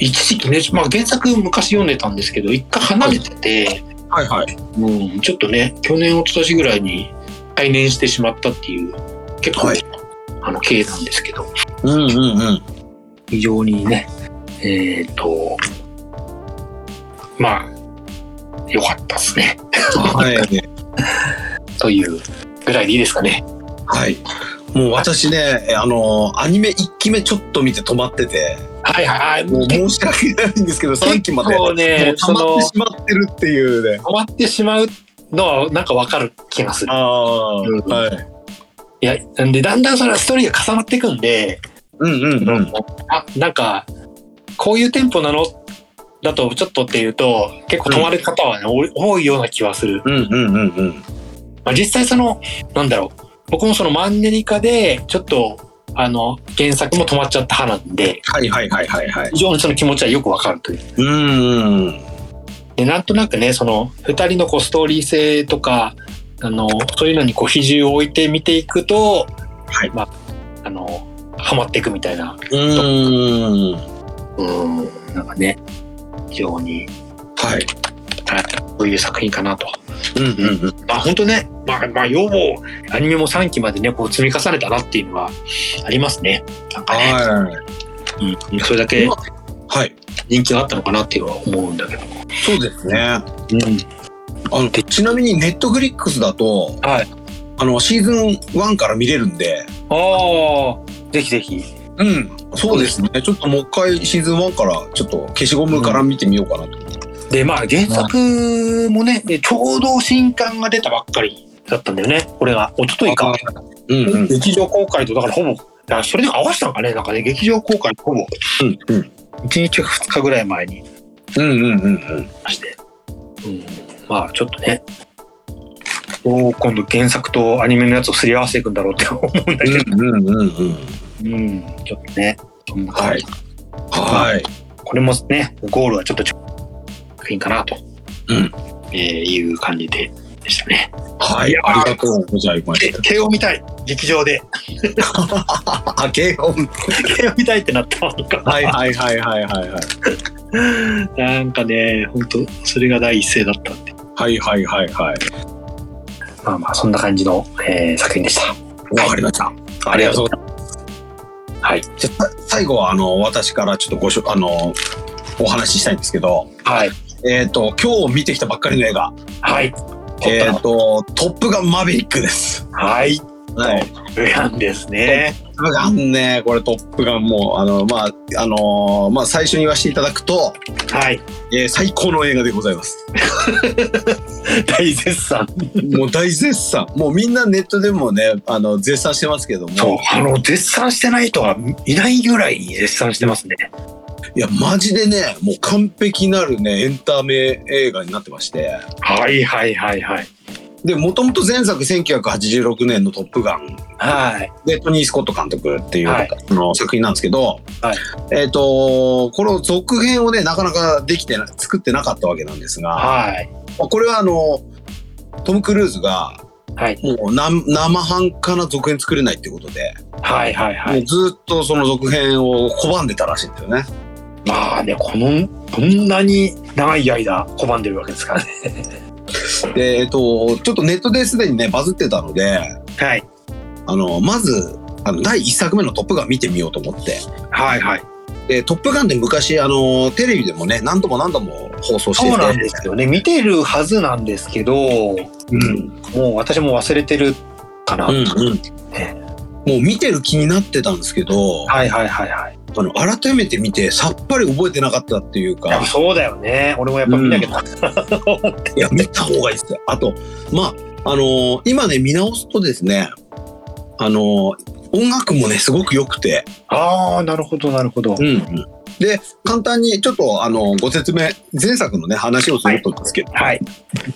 [SPEAKER 2] 一時期ね、まあ原作昔読んでたんですけど、一回離れてて、
[SPEAKER 1] はいはい。
[SPEAKER 2] うん、ちょっとね、去年、一昨年ぐらいに再燃してしまったっていう、結構、
[SPEAKER 1] はい
[SPEAKER 2] あの、系なんですけど、
[SPEAKER 1] うんうんうん。
[SPEAKER 2] 非常にね、えっ、と、まあ、良かったですね。
[SPEAKER 1] はい。*laughs*
[SPEAKER 2] というぐらいでいいですかね。
[SPEAKER 1] はい。もう私ね、あのー、アニメ1期目ちょっと見て止まってて、
[SPEAKER 2] はいはいはい。
[SPEAKER 1] もう申し訳ないんですけど、3期まで。もう溜まって、しまってるっていうね。
[SPEAKER 2] 止まってしまうのはなんかわかる気がする。
[SPEAKER 1] ああ、
[SPEAKER 2] うん
[SPEAKER 1] はい。
[SPEAKER 2] いや、なんで、だんだんそれはストーリーが重なっていくんで、
[SPEAKER 1] うんうんうん。
[SPEAKER 2] あ、なんか、こういうテンポなの？だとちょっとっていうと、結構止まる方はね、多い多いような気はする。
[SPEAKER 1] うんうんうんうん。
[SPEAKER 2] まあ、実際その、なんだろう、僕もそのマンネリ化で、ちょっと、あの、原作も止まっちゃった派なんで、
[SPEAKER 1] はいはいはいはいはい。
[SPEAKER 2] 非常にその気持ちはよくわかるという。
[SPEAKER 1] うんうん。
[SPEAKER 2] で、なんとなくね、その、二人のこうストーリー性とか、あの、そういうのにこう比重を置いて見ていくと、
[SPEAKER 1] はい
[SPEAKER 2] まあ、あの、ハマっていくみたいな、
[SPEAKER 1] うん。
[SPEAKER 2] うん、なんかね、非常に、
[SPEAKER 1] はい。
[SPEAKER 2] はいこういう作品かなと。
[SPEAKER 1] うんうんうん。
[SPEAKER 2] まあ本当ね、まあ、まあ、要望、アニメも3期までね、こう積み重ねたなっていうのはありますね。なんかね、
[SPEAKER 1] はい。
[SPEAKER 2] うん、それだけ
[SPEAKER 1] はい。
[SPEAKER 2] 人気があったのかなっていうのは思うんだけど。
[SPEAKER 1] そうですね。
[SPEAKER 2] うん。
[SPEAKER 1] あの、ちなみにネットフリックスだと、
[SPEAKER 2] はい。
[SPEAKER 1] あの、シーズン1から見れるんで、
[SPEAKER 2] ああ、ぜひぜひ。
[SPEAKER 1] うん。そうですね。ちょっともう一回シーズン1から、ちょっと消しゴムから見てみようかなと。
[SPEAKER 2] で、まあ原作もね、ちょうど新刊が出たばっかりだったんだよね。これが、一昨日か。
[SPEAKER 1] うんうん。
[SPEAKER 2] 劇場公開と、だからほぼ、あそれに合わせたのかね、なんかね、劇場公開ほぼ
[SPEAKER 1] うんうん。
[SPEAKER 2] 1日か2日ぐらい前に
[SPEAKER 1] うんうんうんうん。
[SPEAKER 2] まして。うん、まあちょっとね、どう今度原作とアニメのやつをすり合わせていくんだろうって思うんだけど、
[SPEAKER 1] うんうんうんうん。
[SPEAKER 2] うん、ちょっとね、そんな感じ。
[SPEAKER 1] はい。
[SPEAKER 2] これもね、ゴールはちょっと作品かなと、
[SPEAKER 1] うん
[SPEAKER 2] えーいう感じででしたね。
[SPEAKER 1] はい。ありがとうございまし
[SPEAKER 2] で慶応見たい劇場で
[SPEAKER 1] た。*laughs* あ、慶応。
[SPEAKER 2] 慶応見たいってなったなんか
[SPEAKER 1] はいはいはいはいはいはい。*laughs*
[SPEAKER 2] なんかね本当それが第一声だったんで
[SPEAKER 1] はいはいはいはい。
[SPEAKER 2] まあまあそんな感じの、えー作品でした
[SPEAKER 1] わかりました。ありがとうございます。
[SPEAKER 2] はい
[SPEAKER 1] じゃ最後はあの私からちょっとごしょあのお話ししたいんですけど、
[SPEAKER 2] はい
[SPEAKER 1] えっ、と今日見てきたばっかりの映画、
[SPEAKER 2] はい
[SPEAKER 1] えっ、とトップガンマーヴェリックです。
[SPEAKER 2] はい
[SPEAKER 1] はい。
[SPEAKER 2] なんですね
[SPEAKER 1] プガンね、これトップガンもう、あの、まあ、あのーまあ、最初に言わせていただくと、
[SPEAKER 2] はい。
[SPEAKER 1] えー最高の映画でございます。*laughs*
[SPEAKER 2] 大絶賛。
[SPEAKER 1] もう大絶賛。もうみんなネットでもね、あの、絶賛してますけども。
[SPEAKER 2] そう、あの、絶賛してない人はいないぐらい絶賛してますね。
[SPEAKER 1] いや、マジでね、もう完璧なるね、エンタメ映画になってまして。
[SPEAKER 2] はいはいはいはい。
[SPEAKER 1] で、もともと前作1986年のトップガン
[SPEAKER 2] はい。
[SPEAKER 1] で、トニー・スコット監督っていう、
[SPEAKER 2] はい
[SPEAKER 1] あの作品なんですけど、
[SPEAKER 2] はい
[SPEAKER 1] えっ、と、この続編をね、なかなかできてな、作ってなかったわけなんですが、
[SPEAKER 2] はい。
[SPEAKER 1] まあこれはあの、トム・クルーズが、
[SPEAKER 2] はい。
[SPEAKER 1] もうな生半可な続編作れないってことで、
[SPEAKER 2] はいはいはい。
[SPEAKER 1] もうずっとその続編を拒んでたらしいんだよね。
[SPEAKER 2] まあね、この、こんなに長い間拒んでるわけですからね。
[SPEAKER 1] で、えっ、と、ちょっとネットですでにね、バズってたので、
[SPEAKER 2] はい。
[SPEAKER 1] あの、まず、あの、第1作目のトップガン見てみようと思って。
[SPEAKER 2] はいはい。
[SPEAKER 1] で、トップガンって昔、あの、テレビでもね、何度も何度も放送してて。
[SPEAKER 2] そうなんですよね。見てるはずなんですけど、
[SPEAKER 1] うん。
[SPEAKER 2] もう私も忘れてるかな。
[SPEAKER 1] うんうん
[SPEAKER 2] ね
[SPEAKER 1] もう見てる気になってたんですけど、
[SPEAKER 2] はいはいはいはい。
[SPEAKER 1] あの改めて見てさっぱり覚えてなかったっていうか、
[SPEAKER 2] そうだよね。俺もやっぱ見なきゃな。
[SPEAKER 1] いや見た方がいいですよ。あと、まああのー今ね見直すとですね、あのー音楽もねすごく良くて、
[SPEAKER 2] ああ、なるほどなるほど。
[SPEAKER 1] うんうんで簡単にちょっとあのご説明前作のね話をするとですけど、
[SPEAKER 2] はい。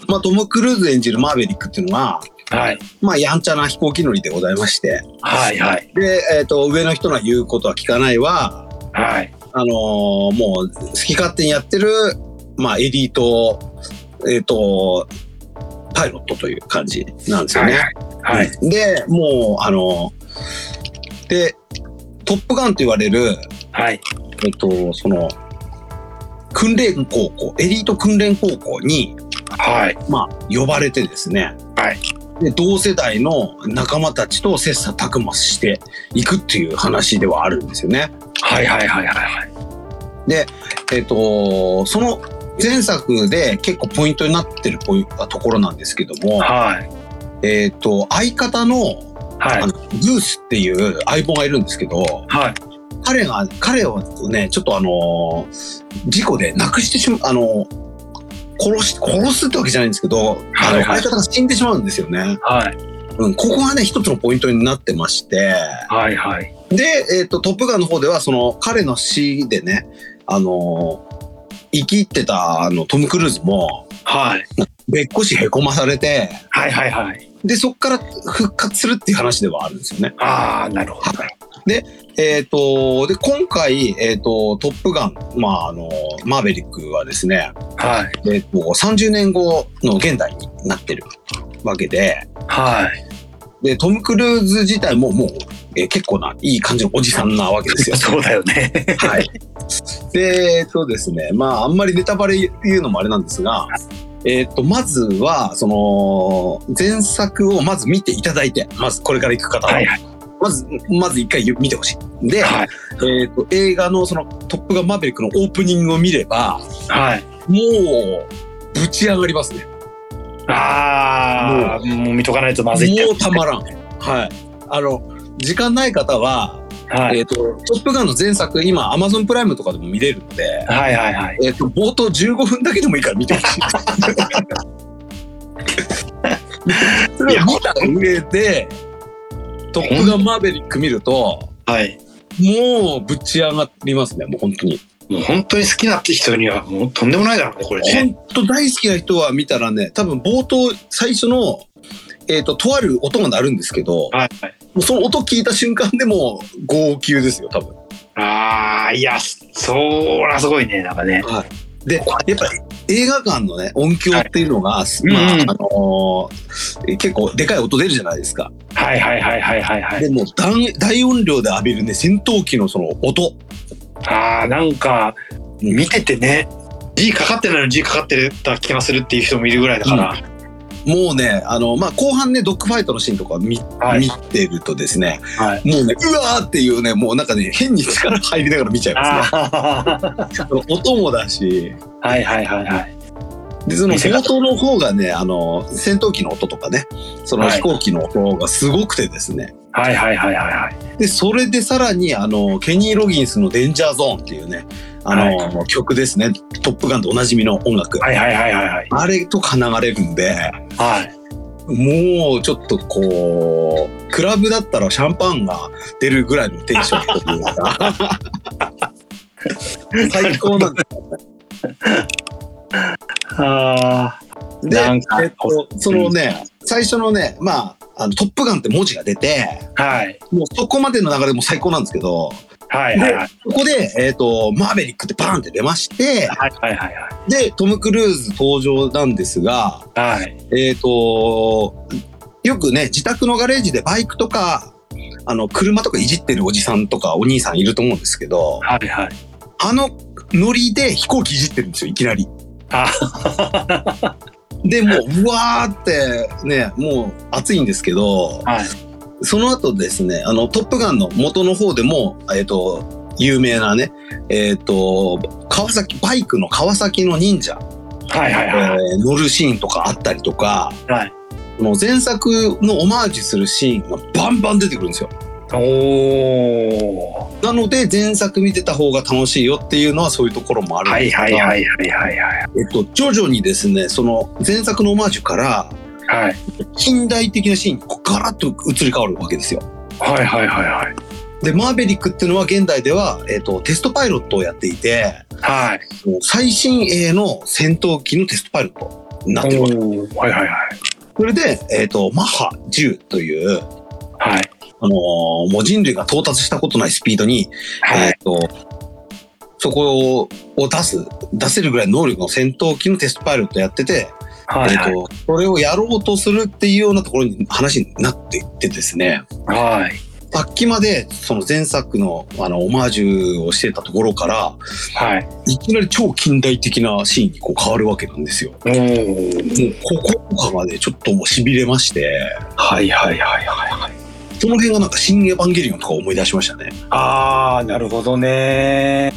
[SPEAKER 1] まあトム・クルーズ演じるマーベリックっていうのは、
[SPEAKER 2] はい。
[SPEAKER 1] まあやんちゃな飛行機乗りでございまして、
[SPEAKER 2] はいはい。
[SPEAKER 1] でえっ、と上の人の言うことは聞かないは。
[SPEAKER 2] はい。
[SPEAKER 1] あのーもう好き勝手にやってる、まあ、エリート、えっ、と、パイロットという感じなんですよね。
[SPEAKER 2] はい。
[SPEAKER 1] で、もう、あのーで、トップガンと言われる、
[SPEAKER 2] はい。
[SPEAKER 1] えっ、と、その、訓練高校、エリート訓練高校に、
[SPEAKER 2] はい。
[SPEAKER 1] まあ、呼ばれてですね、
[SPEAKER 2] はい。
[SPEAKER 1] で同世代の仲間たちと切磋琢磨していくっていう話ではあるんですよね。
[SPEAKER 2] はいはいはいはいはい。
[SPEAKER 1] えっ、と、その前作で結構ポイントになってるポイところなんですけども、
[SPEAKER 2] はい。
[SPEAKER 1] えっ、と、相方の
[SPEAKER 2] はい。
[SPEAKER 1] あのグースっていう相棒がいるんですけど、
[SPEAKER 2] はい。
[SPEAKER 1] 彼が、彼をね、ちょっとあの、事故で亡くしてしまう、あの、殺し、殺すってわけじゃないんですけど、あの
[SPEAKER 2] はいはい
[SPEAKER 1] 相方が死んでしまうんですよね。
[SPEAKER 2] はい。
[SPEAKER 1] うん、ここがね、一つのポイントになってまして、
[SPEAKER 2] はいはい。
[SPEAKER 1] で、えっ、と、トップガンの方では、その、彼の死でね、あの、生き入ってた、あの、トム・クルーズも、
[SPEAKER 2] はい。
[SPEAKER 1] べっこしへこまされて、
[SPEAKER 2] はいはいはい。
[SPEAKER 1] で、そっから復活するっていう話ではあるんですよね。
[SPEAKER 2] ああ、なるほど。
[SPEAKER 1] えっ、と、で、今回、えっ、と、トップガン、まあ、あの、マーベリックはですね、
[SPEAKER 2] はい。
[SPEAKER 1] えっ、と、30年後の現代になってるわけで、
[SPEAKER 2] はい。
[SPEAKER 1] で、トム・クルーズ自体ももう、えー結構ないい感じのおじさんなわけですよ。*laughs*
[SPEAKER 2] そうだよね。
[SPEAKER 1] はい。で、えっとですね、まあ、あんまりネタバレ言うのもあれなんですが、えっと、まずは、その、前作をまず見ていただいて、まずこれから行く方は、
[SPEAKER 2] はいはい。
[SPEAKER 1] まず、まず一回見てほしい。で、
[SPEAKER 2] はい。
[SPEAKER 1] えっと、映画のその、トップガンマーベリックのオープニングを見れば、
[SPEAKER 2] はい。
[SPEAKER 1] もう、ぶち上がりますね。
[SPEAKER 2] ああ、もう見とかないとまずい
[SPEAKER 1] もうたまらん。はい。あの、時間ない方は、
[SPEAKER 2] はい。
[SPEAKER 1] えっと、トップガンの前作、今、アマゾンプライムとかでも見れるので、
[SPEAKER 2] はいはいはい。
[SPEAKER 1] えっ、と、冒頭15分だけでもいいから見てほしい。*laughs* それを見た上で、トップガンマーベリック見ると、
[SPEAKER 2] はい。
[SPEAKER 1] もうぶち上がりますね、もう本当に。
[SPEAKER 2] もう本当に好きなって人にはもうとんでもないだろうね、これね。
[SPEAKER 1] 本当大好きな人は見たらね、多分冒頭、最初の、えっ、と、とある音が鳴るんですけど、
[SPEAKER 2] はいはい。
[SPEAKER 1] もうその音聞いた瞬間でもう号泣ですよ、多分。
[SPEAKER 2] ああ、いや、そらすごいね、なんかね。
[SPEAKER 1] で、やっぱり映画館のね、音響っていうのが、まあ、
[SPEAKER 2] うんうん
[SPEAKER 1] あのー結構でかい音出るじゃないですか。
[SPEAKER 2] はいはいはいはいはいはい。
[SPEAKER 1] でも大大音量で浴びるね戦闘機のその音
[SPEAKER 2] ああ、なんか、見ててね、G かかってないのに G かかってた気がするっていう人もいるぐらいだから。
[SPEAKER 1] もうねあの、まあ、後半ねドッグファイトのシーンとか見,、
[SPEAKER 2] はい
[SPEAKER 1] 見てるとですね
[SPEAKER 2] はい。
[SPEAKER 1] もうねうわーっていうねもうなんかね変に力入りながら見ちゃいますね *laughs* 音もだし
[SPEAKER 2] あ。はいはいはいはい。
[SPEAKER 1] でその冒頭の方がねあの戦闘機の音とかねその
[SPEAKER 2] はい
[SPEAKER 1] 飛行機の音がすごくてですね、
[SPEAKER 2] はいはいはいはいはい。
[SPEAKER 1] で、それでさらに、あの、ケニー・ロギンスのデンジャーゾーンっていうね、あの、曲ですね。トップガンとおなじみの音楽。
[SPEAKER 2] はいはいはいはいはい。
[SPEAKER 1] あれとか流れるんで、
[SPEAKER 2] はい。
[SPEAKER 1] もうちょっとこう、クラブだったらシャンパンが出るぐらいのテンションというか、最高なんですよ
[SPEAKER 2] あ
[SPEAKER 1] で、えっと、そのね、最初のね、まあ、あの、トップガンって文字が出て、
[SPEAKER 2] あ。はい。
[SPEAKER 1] もうそこまでの流れも最高なんですけど、
[SPEAKER 2] はいはいはい。
[SPEAKER 1] そこで、えっ、と、マーベリックってバーンって出まして、
[SPEAKER 2] はいはいはいは
[SPEAKER 1] で、トム・クルーズ登場なんですが、
[SPEAKER 2] い。はい。
[SPEAKER 1] えっ、と、よくね、自宅のガレージでバイクとか、あの、車とかいじってるおじさんとかお兄さんいると思うんですけど、
[SPEAKER 2] はいはい。
[SPEAKER 1] あのノリで飛行機いじってるんですよ、いきなり。
[SPEAKER 2] あ
[SPEAKER 1] で、もう、うわーってね、もう暑いんですけど、
[SPEAKER 2] はい。
[SPEAKER 1] その後ですね、あの、トップガンの元の方でも、えっ、と、有名なね、えっ、と、川崎、バイクの川崎の忍者、
[SPEAKER 2] はいはいはい。
[SPEAKER 1] えー乗るシーンとかあったりとか、
[SPEAKER 2] はい。
[SPEAKER 1] この前作のオマージュするシーンがバンバン出てくるんですよ。
[SPEAKER 2] おお。
[SPEAKER 1] なので、前作見てた方が楽しいよっていうのはそういうところもあるん
[SPEAKER 2] はい
[SPEAKER 1] ですが、
[SPEAKER 2] はいはいはいはいはい。
[SPEAKER 1] えっと、徐々にですね、その前作のオマージュから、
[SPEAKER 2] はい。
[SPEAKER 1] 近代的なシーンガラッと移り変わるわけですよ。
[SPEAKER 2] はいはいはいはい。
[SPEAKER 1] で、マーベリックっていうのは現代では、えっと、テストパイロットをやっていて、
[SPEAKER 2] はい。
[SPEAKER 1] 最新鋭の戦闘機のテストパイロットになってるわけ。
[SPEAKER 2] おーはいはいはい。
[SPEAKER 1] それで、えっと、マッハ10という、
[SPEAKER 2] はい。
[SPEAKER 1] あのーもう人類が到達したことないスピードに、
[SPEAKER 2] はい。
[SPEAKER 1] えっと、そこを出す、出せるぐらいの能力の戦闘機のテストパイロットやってて、
[SPEAKER 2] はいはい。
[SPEAKER 1] えっと、それをやろうとするっていうようなところに話になっていってですね、
[SPEAKER 2] はい。
[SPEAKER 1] さっきまでその前作のあのオマージュをしてたところから、
[SPEAKER 2] はい。
[SPEAKER 1] いきなり超近代的なシーンにこう変わるわけなんですよ。もうこことかがね、ちょっともう痺れまして、
[SPEAKER 2] はいはいはいはいはい。
[SPEAKER 1] その辺がなんか新エヴァンゲリオンとか思い出しましたね。
[SPEAKER 2] ああ、なるほどね。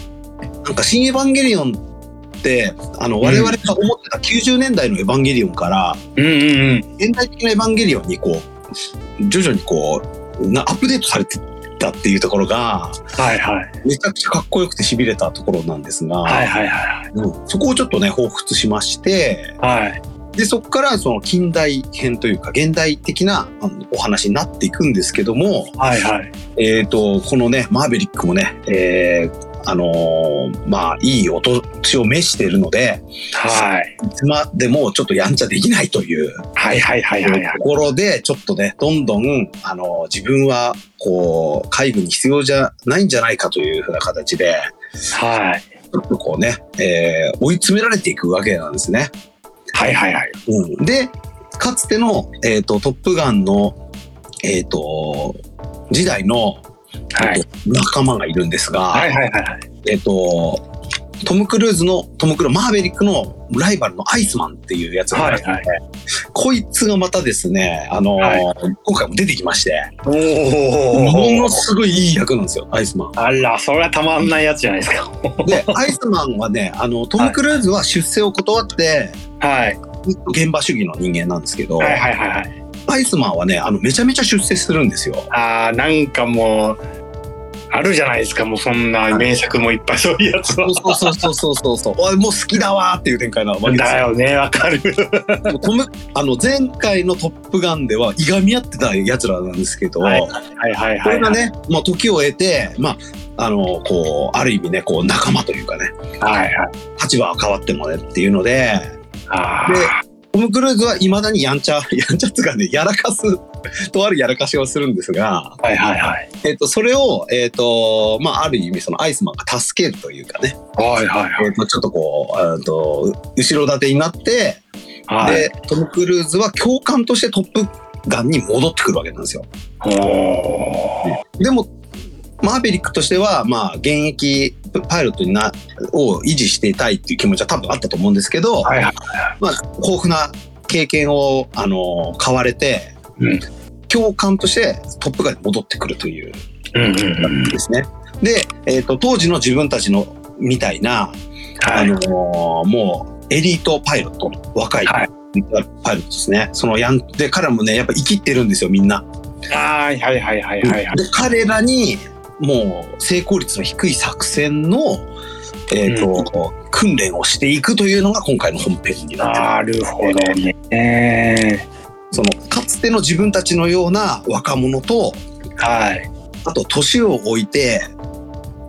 [SPEAKER 1] なんか新エヴァンゲリオンって、あの、
[SPEAKER 2] うん
[SPEAKER 1] 我々が思ってた90年代のエヴァンゲリオンから、
[SPEAKER 2] うんうんうん。
[SPEAKER 1] 現代的なエヴァンゲリオンにこう、徐々にこう、なアップデートされてったっていうところが、
[SPEAKER 2] はいはい。
[SPEAKER 1] めちゃくちゃかっこよくて痺れたところなんですが、
[SPEAKER 2] はいはいはい
[SPEAKER 1] うんそこをちょっとね、彷彿しまして、
[SPEAKER 2] はい。
[SPEAKER 1] で、そこからその近代編というか、現代的なお話になっていくんですけども、
[SPEAKER 2] はいはい。
[SPEAKER 1] えっ、と、このね、マーベリックもね、えーあのーまあ、いいお年を召しているので、
[SPEAKER 2] はい。
[SPEAKER 1] いつまでもちょっとやんちゃできないという
[SPEAKER 2] はいはいはいはいはい
[SPEAKER 1] と。ころで、ちょっとね、どんどん、あの、自分は、こう、介護に必要じゃないんじゃないかというふうな形で、
[SPEAKER 2] はい。
[SPEAKER 1] ちょっとこうね、えー追い詰められていくわけなんですね。
[SPEAKER 2] はいはいはい。
[SPEAKER 1] うん、で、かつての、えっ、と、トップガンの、えっ、と、時代の、
[SPEAKER 2] はい
[SPEAKER 1] 仲間がいるんですが、
[SPEAKER 2] はいはいはいはい。
[SPEAKER 1] えっ、と、トム・クルーズの、トム・クルーズ、マーベリックのライバルのアイスマンっていうやつがいまして、
[SPEAKER 2] はい
[SPEAKER 1] こいつがまたですね、あのー
[SPEAKER 2] はい
[SPEAKER 1] 今回も出てきまして、
[SPEAKER 2] お
[SPEAKER 1] もの
[SPEAKER 2] お。
[SPEAKER 1] すごいいい役なんですよ、アイスマン。
[SPEAKER 2] あら、それはたまんないやつじゃないですか。
[SPEAKER 1] で、アイスマンはね、あの、トム・クルーズは出世を断って、
[SPEAKER 2] はい。
[SPEAKER 1] 現場主義の人間なんですけど、
[SPEAKER 2] はいはいはいはい。
[SPEAKER 1] アイスマンはね、あの、めちゃめちゃ出世するんですよ。
[SPEAKER 2] ああ、なんかもう、あるじゃないですか、もうそんな名作もいっぱいそういうやつは。
[SPEAKER 1] そうそうそうそうそうそう。おいもう好きだわーっていう展開なわけですよ。
[SPEAKER 2] だよね、わかる。
[SPEAKER 1] トムあの前回の「トップガン」ではいがみ合ってたやつらなんですけど、
[SPEAKER 2] はいはいはいはい。
[SPEAKER 1] これがね、まあ、時を経て、まあ、あのこうある意味ねこう仲間というかね
[SPEAKER 2] はいはい。
[SPEAKER 1] 立場は変わってもねっていうので
[SPEAKER 2] あ
[SPEAKER 1] でトム・クルーズはいまだにやんちゃ *laughs* やんちゃっつうかねやらかすとあるやらかしをするんですが、
[SPEAKER 2] あ。はいはいはい。
[SPEAKER 1] えっとそれを、えっとまあ、ある意味そのアイスマンが助けるというかね、
[SPEAKER 2] はいはいはい。
[SPEAKER 1] えっとちょっとこうあと後ろ盾になって、
[SPEAKER 2] はい。
[SPEAKER 1] でトム・クルーズは教官としてトップガンに戻ってくるわけなんですよ。でもマーベリックとしては、まあ、現役パイロットになを維持していたいっていう気持ちは多分あったと思うんですけど、
[SPEAKER 2] はいはい。
[SPEAKER 1] まあ、豊富な経験を、あの買われて、
[SPEAKER 2] うん
[SPEAKER 1] 教官としてトップガンに戻ってくるという
[SPEAKER 2] うんうんうん。
[SPEAKER 1] ですね。で、えー、と当時の自分たちのみたいな、
[SPEAKER 2] はい。
[SPEAKER 1] あのもうエリートパイロット若い
[SPEAKER 2] はい
[SPEAKER 1] パイロットですね。そのやんで彼らもねやっぱ生きってるんですよみんな。
[SPEAKER 2] はいはいはいはいはいはい。
[SPEAKER 1] で彼らにもう成功率の低い作戦の、えーと訓練をしていくというのが今回の本編になってる
[SPEAKER 2] なるほどね。
[SPEAKER 1] そのかつての自分たちのような若者と
[SPEAKER 2] はい。
[SPEAKER 1] あと年を置いて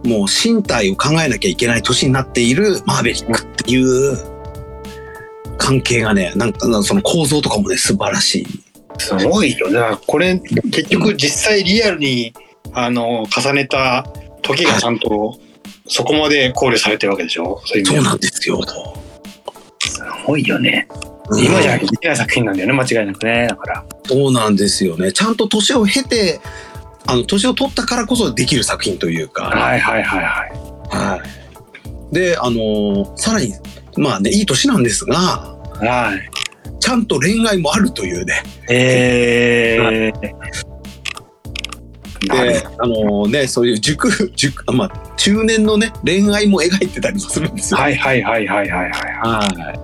[SPEAKER 1] もう身体を考えなきゃいけない年になっているマーベリックっていう関係がねなんかその構造とかもね素晴らしい。
[SPEAKER 2] すごいよ。だからこれ結局実際リアルにあの重ねた時がちゃんとそこまで考慮されてるわけでしょ？そういう意味
[SPEAKER 1] そうなんですよ。
[SPEAKER 2] すごいよね。今じゃできない作品なんだよね。間違いなくね。だから。
[SPEAKER 1] そうなんですよね。ちゃんと年を経て、あの年を取ったからこそできる作品というか。
[SPEAKER 2] はいはいはいはい。
[SPEAKER 1] はい。で、あのーさらに、まあね、いい年なんですが、
[SPEAKER 2] はい。
[SPEAKER 1] ちゃんと恋愛もあるというね。
[SPEAKER 2] えー。
[SPEAKER 1] で、あのーね、そういう熟、*laughs* 熟、まあ、中年のね、恋愛も描いてたりもするんですよ。
[SPEAKER 2] はいはいはいはいはいはい。
[SPEAKER 1] はい。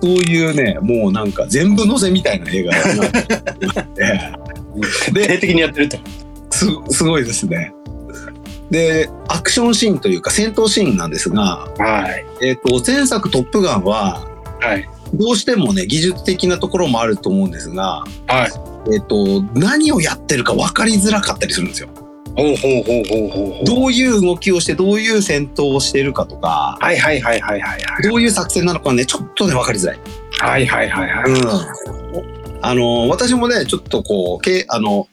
[SPEAKER 1] そういうね、もうなんか全部載せみたいな映画だなって思って。*laughs*
[SPEAKER 2] 徹底的にやってると。
[SPEAKER 1] すすごいですね。で、アクションシーンというか戦闘シーンなんですが、
[SPEAKER 2] はい。
[SPEAKER 1] えっ、と、前作トップガンは、
[SPEAKER 2] はい。
[SPEAKER 1] どうしてもね、技術的なところもあると思うんですが、
[SPEAKER 2] はい。
[SPEAKER 1] えっ、と、何をやってるか分かりづらかったりするんですよ。
[SPEAKER 2] ほうほうほうほうほうほう。
[SPEAKER 1] どういう動きをして、どういう戦闘をしてるかとか、
[SPEAKER 2] はいはいはいはいはいはい。
[SPEAKER 1] どういう作戦なのかね、ちょっとね、分かりづらい。
[SPEAKER 2] はいはいはいはい。
[SPEAKER 1] うん。あの、私もね、ちょっとこう、けあの、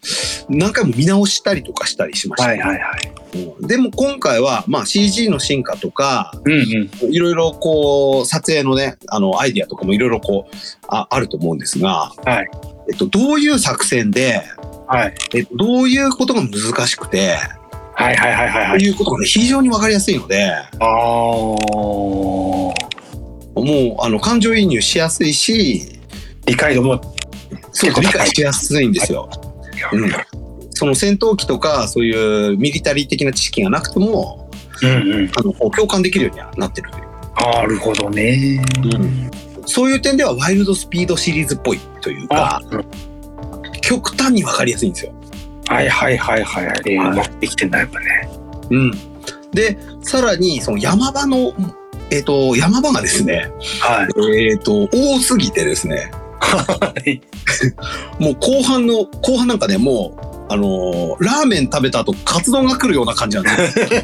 [SPEAKER 1] 何回も見直したりとかしたりしました。
[SPEAKER 2] はいはいはい。
[SPEAKER 1] うんでも今回は、まあ CG の進化とか、
[SPEAKER 2] うんうん。
[SPEAKER 1] いろいろこう、撮影のね、あの、アイディアとかもいろいろこう、ああると思うんですが、
[SPEAKER 2] はい。
[SPEAKER 1] えっと、どういう作戦で、
[SPEAKER 2] はい。
[SPEAKER 1] えっと、どういうことが難しくて、
[SPEAKER 2] はいはいはいはい
[SPEAKER 1] と
[SPEAKER 2] はい。
[SPEAKER 1] いうことがね、非常にわかりやすいので、
[SPEAKER 2] あー。
[SPEAKER 1] もう、あの、感情移入しやすいし、
[SPEAKER 2] 理解度も。
[SPEAKER 1] そう理解しやすいんですよ。うん。その戦闘機とか、そういうミリタリー的な知識がなくても、
[SPEAKER 2] うんうん。
[SPEAKER 1] あの、共感できるようにはなってるという。
[SPEAKER 2] なるほどね。
[SPEAKER 1] そういう点では、ワイルドスピードシリーズっぽいという
[SPEAKER 2] あ
[SPEAKER 1] か、、極端にわかりやすいんですよ。
[SPEAKER 2] はいはいはいはい。えー、
[SPEAKER 1] はい
[SPEAKER 2] 持ってきてんだ、やっぱね。
[SPEAKER 1] うん。で、さらに、その山場の、えっ、と、山場がですね、
[SPEAKER 2] はい。
[SPEAKER 1] えっ、と、多すぎてですね、
[SPEAKER 2] はい。*laughs*
[SPEAKER 1] もう後半の、後半なんかね、もう、あのーラーメン食べた後、カツ丼が来るような感じなんですよ。*laughs*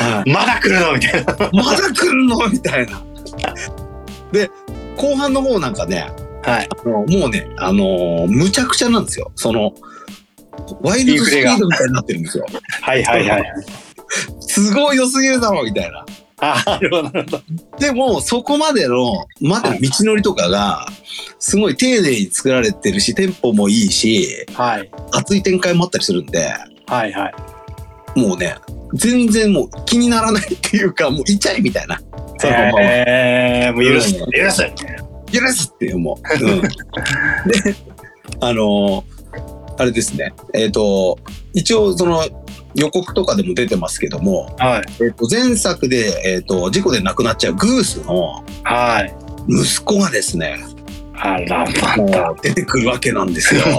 [SPEAKER 1] は
[SPEAKER 2] まだ来るの？みたいな。
[SPEAKER 1] い、まだ来るの？みたいな。で、後半の方なんかね、
[SPEAKER 2] はい。
[SPEAKER 1] もうね、あのーむちゃくちゃなんですよ。その、ワイルドスピードみたいになってるんですよ。
[SPEAKER 2] はいはいはい。
[SPEAKER 1] すごい良すぎるだろ、みたいな。
[SPEAKER 2] あなるほどなるほど。
[SPEAKER 1] でも、そこまでの、までの道のりとかが、すごい丁寧に作られてるし、テンポもいいし、
[SPEAKER 2] はい。
[SPEAKER 1] 熱い展開もあったりするんで、
[SPEAKER 2] はいはい。
[SPEAKER 1] もうね、全然もう気にならないっていうか、もういっちゃえみたいな。そのまま
[SPEAKER 2] えー、もう許す。
[SPEAKER 1] うん
[SPEAKER 2] 許す。
[SPEAKER 1] 許すっていう、もう。うん、で、あのーあれですね。えっ、と、一応その予告とかでも出てますけども、
[SPEAKER 2] はい。
[SPEAKER 1] えっ、と、前作で、えっ、と、事故で亡くなっちゃうグースの
[SPEAKER 2] はい。
[SPEAKER 1] 息子がですね、
[SPEAKER 2] あら、ま
[SPEAKER 1] も
[SPEAKER 2] た。
[SPEAKER 1] う出てくるわけなんですよ。*laughs*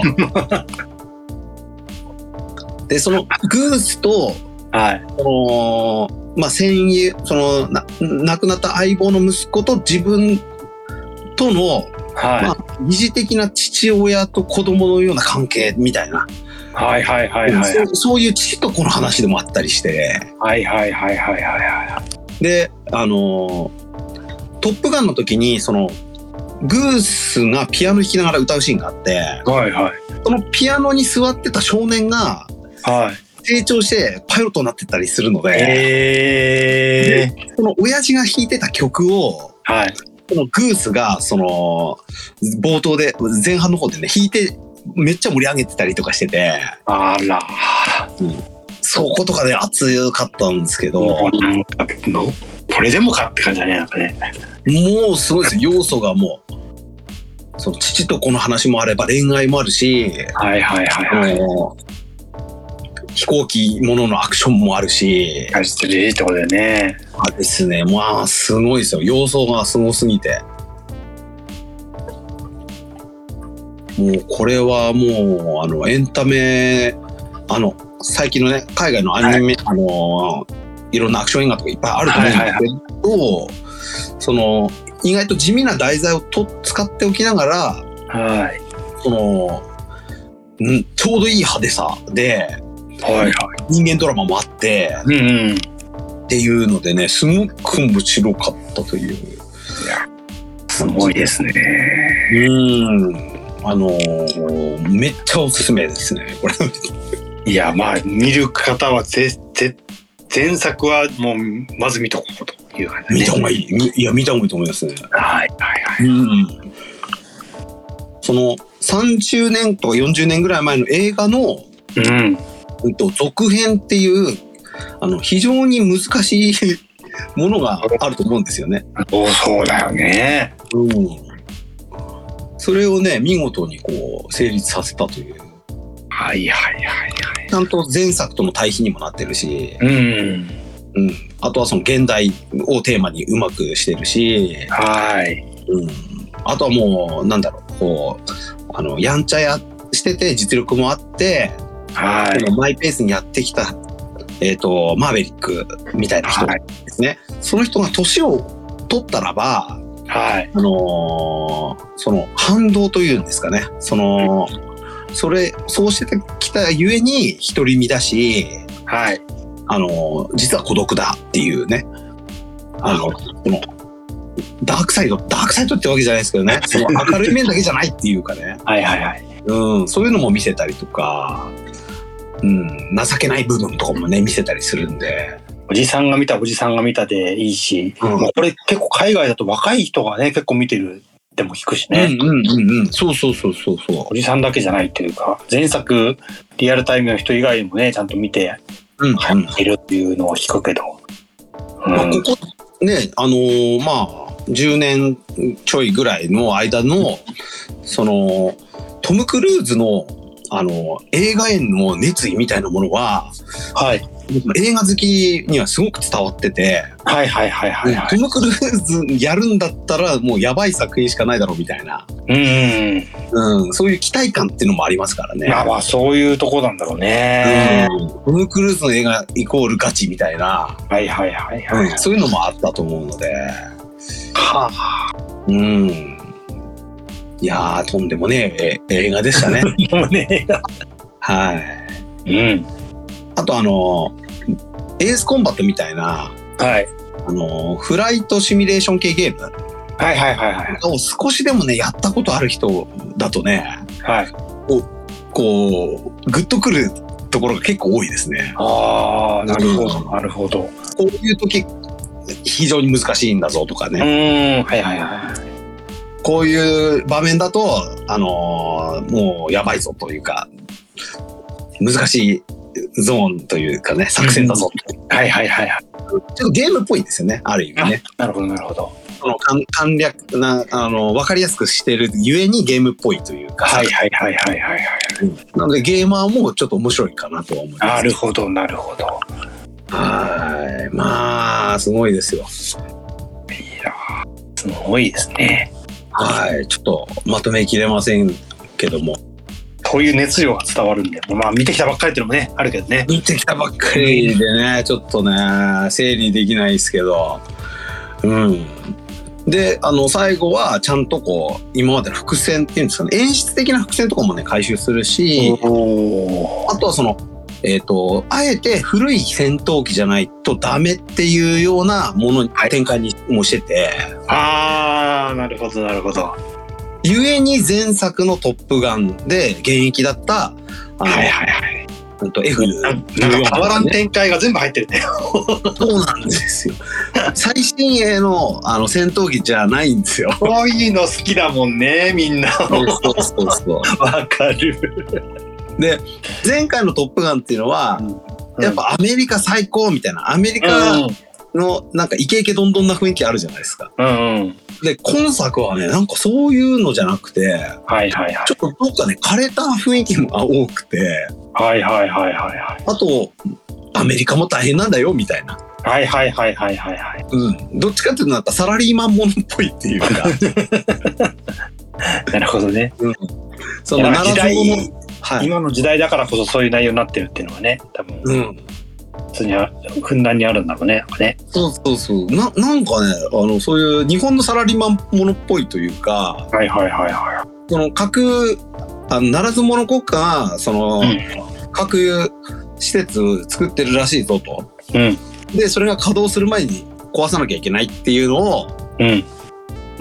[SPEAKER 1] で、そのグースと、
[SPEAKER 2] はい。
[SPEAKER 1] その、まあ、戦友、その、な亡くなった相棒の息子と自分との、
[SPEAKER 2] はい。
[SPEAKER 1] まあ、疑似的な父親と子供のような関係みたいな、
[SPEAKER 2] はいはいはいはい。
[SPEAKER 1] そうそういう父と子の話でもあったりして、
[SPEAKER 2] はいはいはいはいはいは
[SPEAKER 1] で、あのートップガンの時に、その、グースがピアノ弾きながら歌うシーンがあって、
[SPEAKER 2] い。はいはい。
[SPEAKER 1] そのピアノに座ってた少年が
[SPEAKER 2] はい。
[SPEAKER 1] 成長してパイロットになってったりするので、
[SPEAKER 2] えー。
[SPEAKER 1] その親父が弾いてた曲を、
[SPEAKER 2] はい。
[SPEAKER 1] そのグースが、その、冒頭で、前半の方でね、弾いて、めっちゃ盛り上げてたりとかしてて、
[SPEAKER 2] あら。
[SPEAKER 1] そことかで熱かったんですけど、
[SPEAKER 2] もうなんかのこれでもかって感じだね、なんかね。
[SPEAKER 1] もうすごいですよ、要素がもう。その父と子の話もあれば恋愛もあるし、
[SPEAKER 2] はいはいはいはい。
[SPEAKER 1] 飛行機もののアクションもあるし、
[SPEAKER 2] 感じてるってことだよね。
[SPEAKER 1] あですね、まあすごいですよ。要素がすごすぎて。もうこれはもうあのエンタメあの最近のね海外のアニメ、あのいろんなアクション映画とかいっぱいあると思うんですけど、その意外と地味な題材をと使っておきながら
[SPEAKER 2] はい。
[SPEAKER 1] そのんちょうどいい派手さで
[SPEAKER 2] はいはい。
[SPEAKER 1] 人間ドラマもあって
[SPEAKER 2] うんうん。
[SPEAKER 1] っていうのでねすごく面白かったという。
[SPEAKER 2] すごいですね。
[SPEAKER 1] うんあのーめっちゃおすすめですねこれ。
[SPEAKER 2] いや、まあ、見る方はぜ、ぜ、前作はもう、まず見とこうという感じ
[SPEAKER 1] 見た方がいい。みいや、見た方がいいと思いますね。
[SPEAKER 2] はいはいはい。
[SPEAKER 1] うん。その、30年とか40年ぐらい前の映画の、
[SPEAKER 2] うん。
[SPEAKER 1] うんと、続編っていう、あの、非常に難しいものがあると思うんですよね。
[SPEAKER 2] そうそうだよね。
[SPEAKER 1] うん。それをね、見事にこう、成立させたという。
[SPEAKER 2] はいはいはいはい。
[SPEAKER 1] ちゃんと前作との対比にもなってるし、
[SPEAKER 2] うん。
[SPEAKER 1] うん。あとはその現代をテーマにうまくしてるし、
[SPEAKER 2] はい。
[SPEAKER 1] うん。あとはもう、なんだろう、こう、あの、やんちゃやしてて実力もあって、
[SPEAKER 2] はい。
[SPEAKER 1] マイペースにやってきた、えっ、と、マーベリックみたいな人
[SPEAKER 2] はい
[SPEAKER 1] ですね。その人が年を取ったらば、
[SPEAKER 2] はい。
[SPEAKER 1] あのーその反動というんですかね。その、それ、そうしてきたゆえに独り身だし、
[SPEAKER 2] はい。
[SPEAKER 1] あのー実は孤独だっていうね。あの、この、ダークサイド、ダークサイドってわけじゃないですけどね。*laughs* その明るい面だけじゃないっていうかね。
[SPEAKER 2] はいはいはい。
[SPEAKER 1] うん、そういうのも見せたりとか、うん、情けない部分とかもね、見せたりするんで。
[SPEAKER 2] おじさんが見たおじさんが見たでいいし、
[SPEAKER 1] うん
[SPEAKER 2] もうこれ結構海外だと若い人がね、結構見てるでも聞くしね。
[SPEAKER 1] うんうんうんうん。そうそうそうそうそ
[SPEAKER 2] おじさんだけじゃないっていうか、前作リアルタイムの人以外もね、ちゃんと見て
[SPEAKER 1] う。うん、うん。
[SPEAKER 2] いるっていうのは聞くけど。うん
[SPEAKER 1] まあ、ここ、ね、あのーまあ、10年ちょいぐらいの間の、その、トム・クルーズの、あの、映画への熱意みたいなものは、
[SPEAKER 2] はい。
[SPEAKER 1] 映画好きにはすごく伝わってて、
[SPEAKER 2] はいはいはいはい、はい。
[SPEAKER 1] トム・クルーズやるんだったらもうやばい作品しかないだろうみたいな、
[SPEAKER 2] うん。
[SPEAKER 1] うん、そういう期待感っていうのもありますからね。
[SPEAKER 2] まあまあそういうとこなんだろうね。
[SPEAKER 1] うんトム・クルーズの映画イコールガチみたいな、
[SPEAKER 2] はいはいはいはい。
[SPEAKER 1] うんそういうのもあったと思うので、
[SPEAKER 2] はあ。
[SPEAKER 1] うん。いやー、とんでもねええ映画でしたね。*laughs*
[SPEAKER 2] でもね。
[SPEAKER 1] はい。
[SPEAKER 2] うん。
[SPEAKER 1] あとあの、エースコンバットみたいな、
[SPEAKER 2] はい。
[SPEAKER 1] あの、フライトシミュレーション系ゲーム
[SPEAKER 2] はいはいはいはい。
[SPEAKER 1] を少しでもね、やったことある人だとね、
[SPEAKER 2] はい。
[SPEAKER 1] こう、グッとくるところが結構多いですね。
[SPEAKER 2] ああ、なるほど、なるほど。
[SPEAKER 1] こういう時、非常に難しいんだぞとか
[SPEAKER 2] う
[SPEAKER 1] ね。
[SPEAKER 2] ーん、はいはいは
[SPEAKER 1] こういう場面だと、あのーもうやばいぞというか、難しいゾーンというかね、作戦だぞと。
[SPEAKER 2] い。はいはいはいはい。
[SPEAKER 1] ちょっとゲームっぽいんですよね、ある意味ね。
[SPEAKER 2] なるほどなるほど。
[SPEAKER 1] その簡簡略な、あの、わかりやすくしてるゆえにゲームっぽいというか。
[SPEAKER 2] はいはいはいはいはいはい。
[SPEAKER 1] なのでゲーマーもちょっと面白いかなとは思います。
[SPEAKER 2] なるほどなるほど。
[SPEAKER 1] はい。まあ、すごいですよ。
[SPEAKER 2] いやーすごいですね。
[SPEAKER 1] はい。ちょっとまとめきれませんけども。
[SPEAKER 2] そういう熱量が伝わるんで、まあ見てきたばっかりっていうのもね、あるけどね。
[SPEAKER 1] 見てきたばっかりでね、ちょっとね、整理できないですけど。うん。で、あの、最後はちゃんとこう、今までの伏線っていうんですかね、演出的な伏線とかもね、回収するし、
[SPEAKER 2] お
[SPEAKER 1] あとはその、えっ、と、あえて古い戦闘機じゃないとダメっていうようなものに展開にもしてて、
[SPEAKER 2] ああ、なるほどなるほど。
[SPEAKER 1] ゆえに前作のトップガンで現役だった、
[SPEAKER 2] はいはいはい。
[SPEAKER 1] うんと F
[SPEAKER 2] なんか変わらん展開が全部入ってるね。
[SPEAKER 1] そうなんですよ。最新鋭のあの戦闘機じゃないんですよ。
[SPEAKER 2] こういうの好きだもんね、みんな。
[SPEAKER 1] そうそうそうそ *laughs*
[SPEAKER 2] わかる。
[SPEAKER 1] う。で、前回のトップガンっていうのは、やっぱアメリカ最高みたいな、アメリカのなんかイケイケどんどんな雰囲気あるじゃないですか。
[SPEAKER 2] うんうん。
[SPEAKER 1] で、今作はね、なんかそういうのじゃなくて、
[SPEAKER 2] はいはいはい
[SPEAKER 1] ちょ。っとどっかね、枯れた雰囲気が多くて、
[SPEAKER 2] はいはいはいはいはい。
[SPEAKER 1] あと、アメリカも大変なんだよ、みたいな。
[SPEAKER 2] はいはいはいはいはいはい。
[SPEAKER 1] うん。どっちかっていうと、なんかサラリーマンものっぽいっていうか、*laughs*
[SPEAKER 2] なるほどね。
[SPEAKER 1] その
[SPEAKER 2] いや時代
[SPEAKER 1] はい。
[SPEAKER 2] 今の時代だからこそそういう内容になってるっていうのはね多分
[SPEAKER 1] うん。
[SPEAKER 2] 普通にあふんだんにあるんだろうねね
[SPEAKER 1] そうそうそう。な、なんかね、あの、そういう日本のサラリーマンものっぽいというか、
[SPEAKER 2] はいはいはいは
[SPEAKER 1] その各、あの、ならず者国家が、その、
[SPEAKER 2] い
[SPEAKER 1] 各施設作ってるらしいぞと。
[SPEAKER 2] うん
[SPEAKER 1] で、それが稼働する前に壊さなきゃいけないっていうのを、
[SPEAKER 2] うんうん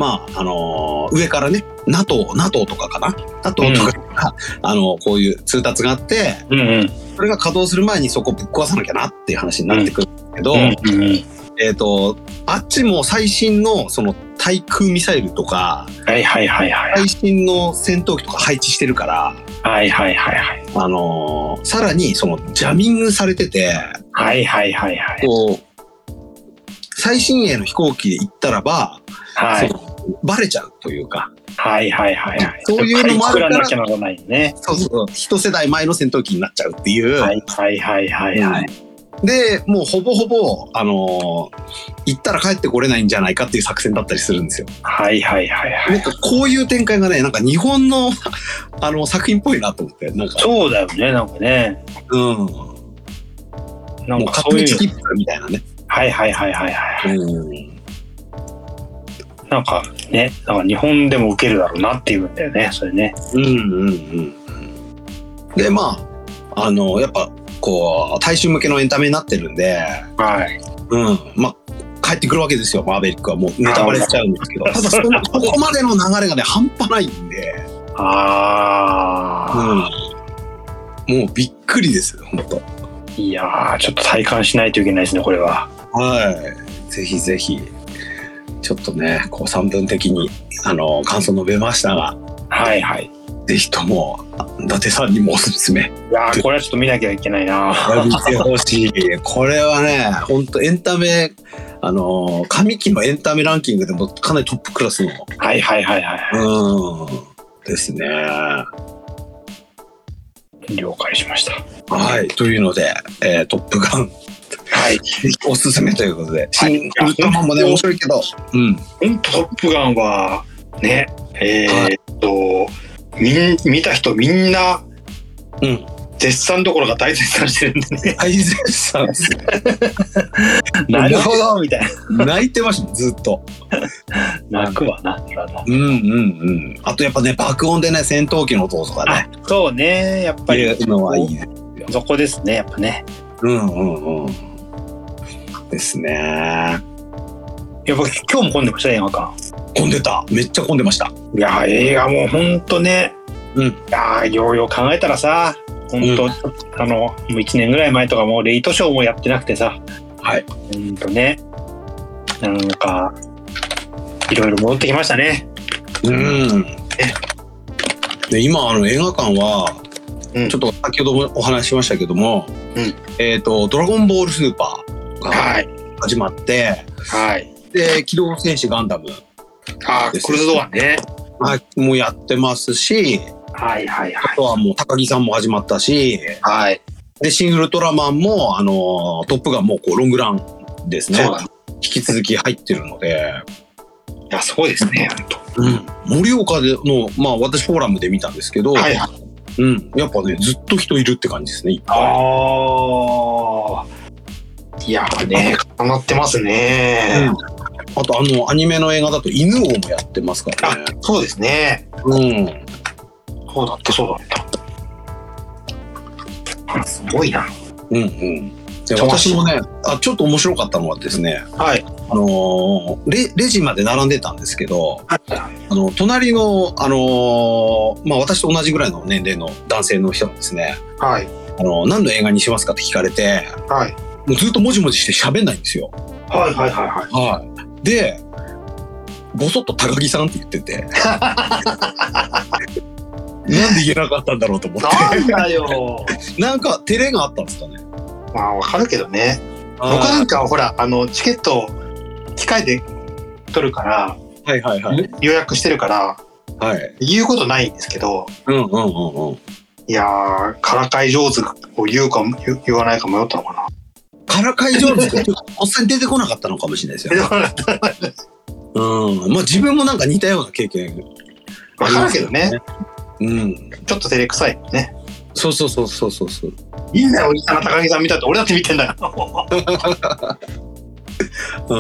[SPEAKER 1] まあ、あのー上からね、NATO、NATO とかかな ?NATO とかが、*laughs* あのこういう通達があって、
[SPEAKER 2] うんうん。
[SPEAKER 1] それが稼働する前にそこぶっ壊さなきゃなっていう話になってくるんだけど、
[SPEAKER 2] うんうん
[SPEAKER 1] えっ、と、あっちも最新のその対空ミサイルとか、
[SPEAKER 2] はいはいはいはい
[SPEAKER 1] 最新の戦闘機とか配置してるから、
[SPEAKER 2] はいはいはいはい。
[SPEAKER 1] あのーさらにそのジャミングされてて、
[SPEAKER 2] はいはいはいはい。
[SPEAKER 1] こう、最新鋭の飛行機で行ったらば、
[SPEAKER 2] はい
[SPEAKER 1] バレちゃうというか、
[SPEAKER 2] はいはいはいはい。
[SPEAKER 1] そういうのもあるから。
[SPEAKER 2] なきゃならないね。
[SPEAKER 1] そうそう、一世代前の戦闘機になっちゃうっていう。
[SPEAKER 2] はいはいはいはい。はい
[SPEAKER 1] で、もうほぼほぼ、あのー行ったら帰ってこれないんじゃないかっていう作戦だったりするんですよ。
[SPEAKER 2] はいはいはいは
[SPEAKER 1] なん
[SPEAKER 2] い
[SPEAKER 1] かこういう展開がね、なんか日本の *laughs* あの作品っぽいなと思って、なんか、
[SPEAKER 2] そうだよねなんかね。
[SPEAKER 1] うん。も
[SPEAKER 2] なん
[SPEAKER 1] う
[SPEAKER 2] かそういう
[SPEAKER 1] 片道切符みたいなね。
[SPEAKER 2] はいはいはいはいはい。
[SPEAKER 1] うん。
[SPEAKER 2] なんかねなんか日本でも受けるだろうなっていうんだよねそれね
[SPEAKER 1] うんうんうんうん。で、まあ、あの、やっぱ、こう、大衆向けのエンタメになってるんで、
[SPEAKER 2] はい
[SPEAKER 1] うん。まあ、帰ってくるわけですよ、マーベリックは。もうネタバレしちゃうんですけど。*laughs* ただその、ここまでの流れがね、半端ないんで、
[SPEAKER 2] あ
[SPEAKER 1] うん。もうびっくりですよ、本当
[SPEAKER 2] ーいやーちょっと体感しないといけないですねこれは
[SPEAKER 1] はい。ぜひぜひ、ちょっとね、こう三分的に、あの、感想述べましたが、
[SPEAKER 2] はいはい
[SPEAKER 1] ぜひとも、伊達さんにもおすすめ。
[SPEAKER 2] いやーこれはちょっと見なきゃいけないな
[SPEAKER 1] 見てほしい。これはね、本当エンタメ、あの、上期のエンタメランキングでもかなりトップクラスの、
[SPEAKER 2] はいはいはいはい
[SPEAKER 1] うん、ですね。
[SPEAKER 2] 了解しました
[SPEAKER 1] はい。というので、えートップガン、
[SPEAKER 2] はい
[SPEAKER 1] おすすめということで、
[SPEAKER 2] はい
[SPEAKER 1] 新ウルトラマンもね、面白いけど、うん。
[SPEAKER 2] 本当トップガンはねえーっと、みん見た人みんな
[SPEAKER 1] うん。
[SPEAKER 2] 絶賛どころか大絶賛してるんでね
[SPEAKER 1] 大絶賛ですね。*laughs*
[SPEAKER 2] なるほどみたい *laughs*
[SPEAKER 1] 泣いてました、ずっと。
[SPEAKER 2] な泣くわな
[SPEAKER 1] うんうんうん。あとやっぱね、爆音でね、戦闘機の音とかね、
[SPEAKER 2] あそうねやっぱり
[SPEAKER 1] いうのはいいね。
[SPEAKER 2] そこですねやっぱね
[SPEAKER 1] うんうんうん。ですね。
[SPEAKER 2] やっぱ今日も混んでました映画館
[SPEAKER 1] 混んでた。めっちゃ混んでました。
[SPEAKER 2] いや映画もうほんとね
[SPEAKER 1] うん。
[SPEAKER 2] いやようよう考えたらさ本当、あのもう1年ぐらい前とかもうレイトショーもやってなくてさ
[SPEAKER 1] はい。
[SPEAKER 2] ほんとねなんかいろいろ戻ってきましたね
[SPEAKER 1] うん。で今あの映画館は、
[SPEAKER 2] うん
[SPEAKER 1] ちょっと先ほどもお話ししましたけども、
[SPEAKER 2] うん
[SPEAKER 1] えっ、と「ドラゴンボールスーパー」が
[SPEAKER 2] はい。
[SPEAKER 1] 始まって、
[SPEAKER 2] はい。
[SPEAKER 1] で「機動戦士ガンダム。
[SPEAKER 2] あークルーズドアね」
[SPEAKER 1] もやってますし。
[SPEAKER 2] はいはい
[SPEAKER 1] あとはもう高木さんも始まったし。
[SPEAKER 2] はい。
[SPEAKER 1] で「シン・ウルトラマンも」あのトップガン」もこうロングランですね。引き続き入ってるので、
[SPEAKER 2] いやそうですね本
[SPEAKER 1] うん、盛岡でのまあ私フォーラムで見たんですけど、
[SPEAKER 2] 当はい。
[SPEAKER 1] うん、やっぱねずっと人いるって感じですねいっぱい。
[SPEAKER 2] ああいやーね重なってますね、
[SPEAKER 1] あとあのアニメの映画だと犬王もやってますから
[SPEAKER 2] あ
[SPEAKER 1] ね。
[SPEAKER 2] そうですね。
[SPEAKER 1] うん。
[SPEAKER 2] そうだってそうだった。あすごいな。
[SPEAKER 1] うんうん。で私もねあちょっと面白かったのはですね、
[SPEAKER 2] はい。
[SPEAKER 1] あのーレレジまで並んでたんですけど、あの隣のあのーまあ私と同じぐらいの年齢の男性の人がですね、
[SPEAKER 2] はい。
[SPEAKER 1] あの何の映画にしますかって聞かれて、
[SPEAKER 2] はい
[SPEAKER 1] もうずっともじもじして喋んないんですよ。
[SPEAKER 2] はいはいはいはい
[SPEAKER 1] はい。で、ぼそっと高木さんって言ってて。*laughs* なんで言えなかったんだろうと思って。
[SPEAKER 2] なんだよ *laughs*
[SPEAKER 1] なんか照れがあったんですかね。
[SPEAKER 2] まあわかるけどね僕なんかはほらあのチケット機械で取るから、
[SPEAKER 1] はいはいはい。
[SPEAKER 2] 予約してるから
[SPEAKER 1] はい。
[SPEAKER 2] 言うことないんですけど
[SPEAKER 1] うんうんうんうん。
[SPEAKER 2] いやーからかい上手を言うか言わないか迷ったのかな
[SPEAKER 1] からかい上手がおっさん出てこなかったのかもしれないですよ。うん。まあ自分もなんか似たような経験
[SPEAKER 2] わかるけどね。
[SPEAKER 1] うん。
[SPEAKER 2] ちょっと照れくさいね。
[SPEAKER 1] そうそうそうそうそうそう。
[SPEAKER 2] いいんだよ、おじさんが高木さん見たって、俺だって見てんだよ。*laughs*
[SPEAKER 1] は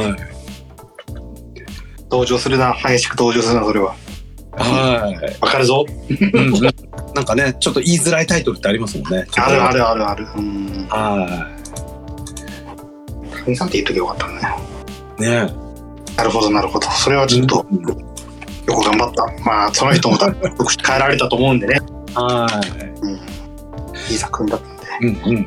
[SPEAKER 1] い。
[SPEAKER 2] 登場するな、激しく登場するな、それは。
[SPEAKER 1] はい。
[SPEAKER 2] わかるぞ。
[SPEAKER 1] うんうんなんかね、ちょっと言いづらいタイトルってありますもんね。
[SPEAKER 2] あるあるあるある。うん。
[SPEAKER 1] は
[SPEAKER 2] 高木さんって言っときゃよかったね。
[SPEAKER 1] い。ね
[SPEAKER 2] なるほど、なるほど。それはちょっと、
[SPEAKER 1] うん
[SPEAKER 2] よく頑張った。まあ、その人も多分 *laughs* よく変えられたと思うんでね。
[SPEAKER 1] は
[SPEAKER 2] うん。いい作品だったんで。
[SPEAKER 1] い。うんうん。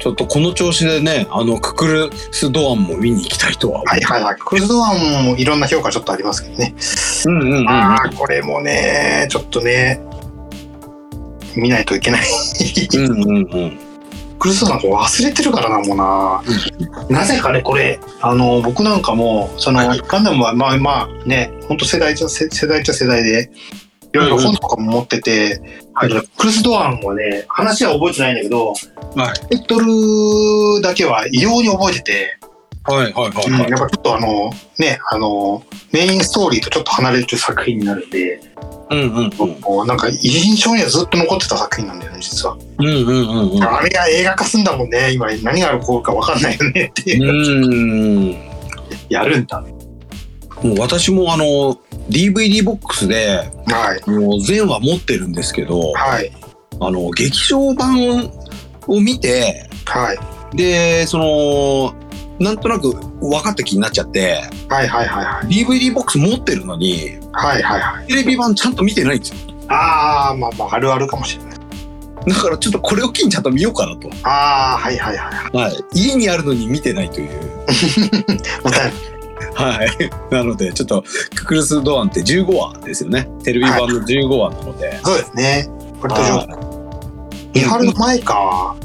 [SPEAKER 1] ちょっとこの調子でね、あの、ククルスドアンも見に行きたいとは。
[SPEAKER 2] はいはいはい。クルスドアンもいろんな評価ちょっとありますけどね。
[SPEAKER 1] うんうんうんうん。
[SPEAKER 2] ああ、これもね、ちょっとね、見ないといけない。
[SPEAKER 1] うんうんうん。
[SPEAKER 2] クルスドアン忘れてるからな、もうな。なぜかね、これ、あの、僕なんかも、その、
[SPEAKER 1] はい
[SPEAKER 2] ガンダムは、まあまあね、本当世代じゃ、世世代っちゃ世代で、いろいろ本とかも持ってて、
[SPEAKER 1] はい
[SPEAKER 2] クルスドアンはね、話は覚えてないんだけど、
[SPEAKER 1] はい。
[SPEAKER 2] タイトルだけは異様に覚えてて、
[SPEAKER 1] はいはいはいはい。
[SPEAKER 2] うんやっぱちょっとあの、ね、あの、メインストーリーとちょっと離れる作品になるんで、
[SPEAKER 1] うんうんうん。
[SPEAKER 2] なんか印象にはずっと残ってた作品なんだよね、実は。
[SPEAKER 1] うんうんうんうん。
[SPEAKER 2] あれが映画化すんだもんね、今何が起こるか分かんないよねって。
[SPEAKER 1] うん。
[SPEAKER 2] やるんだ。
[SPEAKER 1] もう私もあの DVD ボックスで
[SPEAKER 2] はい。
[SPEAKER 1] もう全話持ってるんですけど
[SPEAKER 2] はい。
[SPEAKER 1] あの劇場版を見て
[SPEAKER 2] はい。
[SPEAKER 1] でそのなんとなく分かった気になっちゃって
[SPEAKER 2] はいはいはいはい。
[SPEAKER 1] DVD ボックス持ってるのに
[SPEAKER 2] はいはいはい。
[SPEAKER 1] テレビ版ちゃんと見てないんですよ
[SPEAKER 2] ああ、まあまあ、あるあるかもしれない。
[SPEAKER 1] だからちょっとこれを機にちゃんと見ようかなと、
[SPEAKER 2] ああ、はいはいはい。
[SPEAKER 1] はい、家にあるのに見てないという
[SPEAKER 2] もったいない。
[SPEAKER 1] はいなのでちょっとククルス・ドアンって15話ですよねテレビ版の15話なので、
[SPEAKER 2] そうですね。割と上手。
[SPEAKER 1] は
[SPEAKER 2] 三春の前か。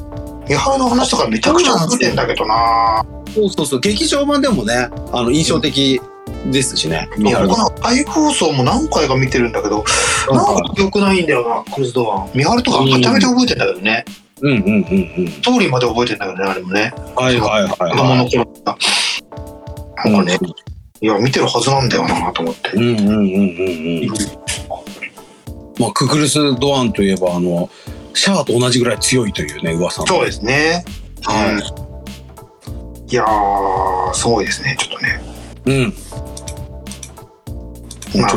[SPEAKER 2] 三春の話とかめちゃくちゃ覚えてんだけどな。
[SPEAKER 1] そうそうそう。劇場版でもねあの印象的ですしね、三春の
[SPEAKER 2] 僕なんか再放送も何回か見てるんだけど、なんか記憶ないんだよな、クルスドア。ン。三春とかめちゃめちゃ覚えてんだけどね。
[SPEAKER 1] うんうんうんうん。
[SPEAKER 2] ストーリーまで覚えてんだけどね、あれもね。
[SPEAKER 1] はいはいはい
[SPEAKER 2] 子供の
[SPEAKER 1] は
[SPEAKER 2] 頃なんかね、いや、見てるはずなんだよなと思って。
[SPEAKER 1] うんうんうんうんうん。まあククルス・ドアンといえばあのシャアと同じぐらい強いというね噂の。
[SPEAKER 2] そうですね。
[SPEAKER 1] はい。
[SPEAKER 2] うんいやー、すごいですね、ちょっとね。
[SPEAKER 1] うん
[SPEAKER 2] まあ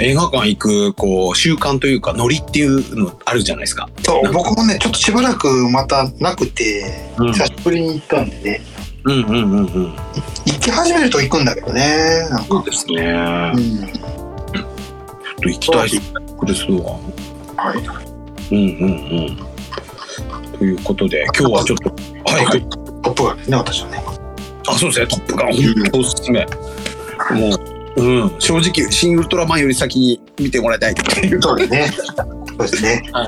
[SPEAKER 1] 映画館行くこう習慣というかノリっていうのあるじゃないですか。
[SPEAKER 2] そう僕もね、ちょっとしばらくまたなくて、
[SPEAKER 1] うん
[SPEAKER 2] 久しぶりに行ったんでね、
[SPEAKER 1] うんうんうんうん。
[SPEAKER 2] 行き始めると行くんだけどね、なんか。
[SPEAKER 1] そうですね。
[SPEAKER 2] うん。
[SPEAKER 1] ちょっと行きたいクルスドアン。
[SPEAKER 2] はい。
[SPEAKER 1] うんうんうん。ということで今日はちょっとはいはい。
[SPEAKER 2] トップガンですね、私はね。
[SPEAKER 1] あそうですねトップガン本当おすすめ。もううん正直新ウルトラマンより先に見てもらいたいっていう。
[SPEAKER 2] そうですね。そうですね。*laughs*
[SPEAKER 1] は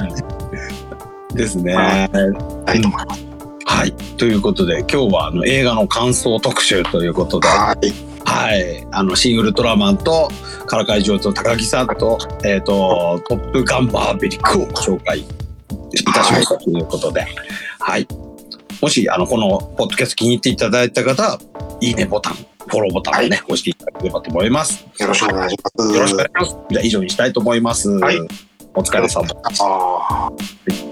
[SPEAKER 1] い。ですね。
[SPEAKER 2] は
[SPEAKER 1] はい
[SPEAKER 2] はい、と思います。
[SPEAKER 1] い。ということで今日はあの映画の感想特集ということで。
[SPEAKER 2] はい。
[SPEAKER 1] はい、あのシン・ウルトラマンとからかい上と高木さんと,、えー、とトップガンバーベリックをご紹介いたしましたということで、はい、もしあのこのポッドキャスト気に入っていただいた方はいいねボタンフォローボタンをね、押していただければと思います。
[SPEAKER 2] よろしくお願いします。
[SPEAKER 1] よろしくお願いします。じゃあ以上にしたいと思います。
[SPEAKER 2] はい
[SPEAKER 1] お疲れ様。
[SPEAKER 2] ああ。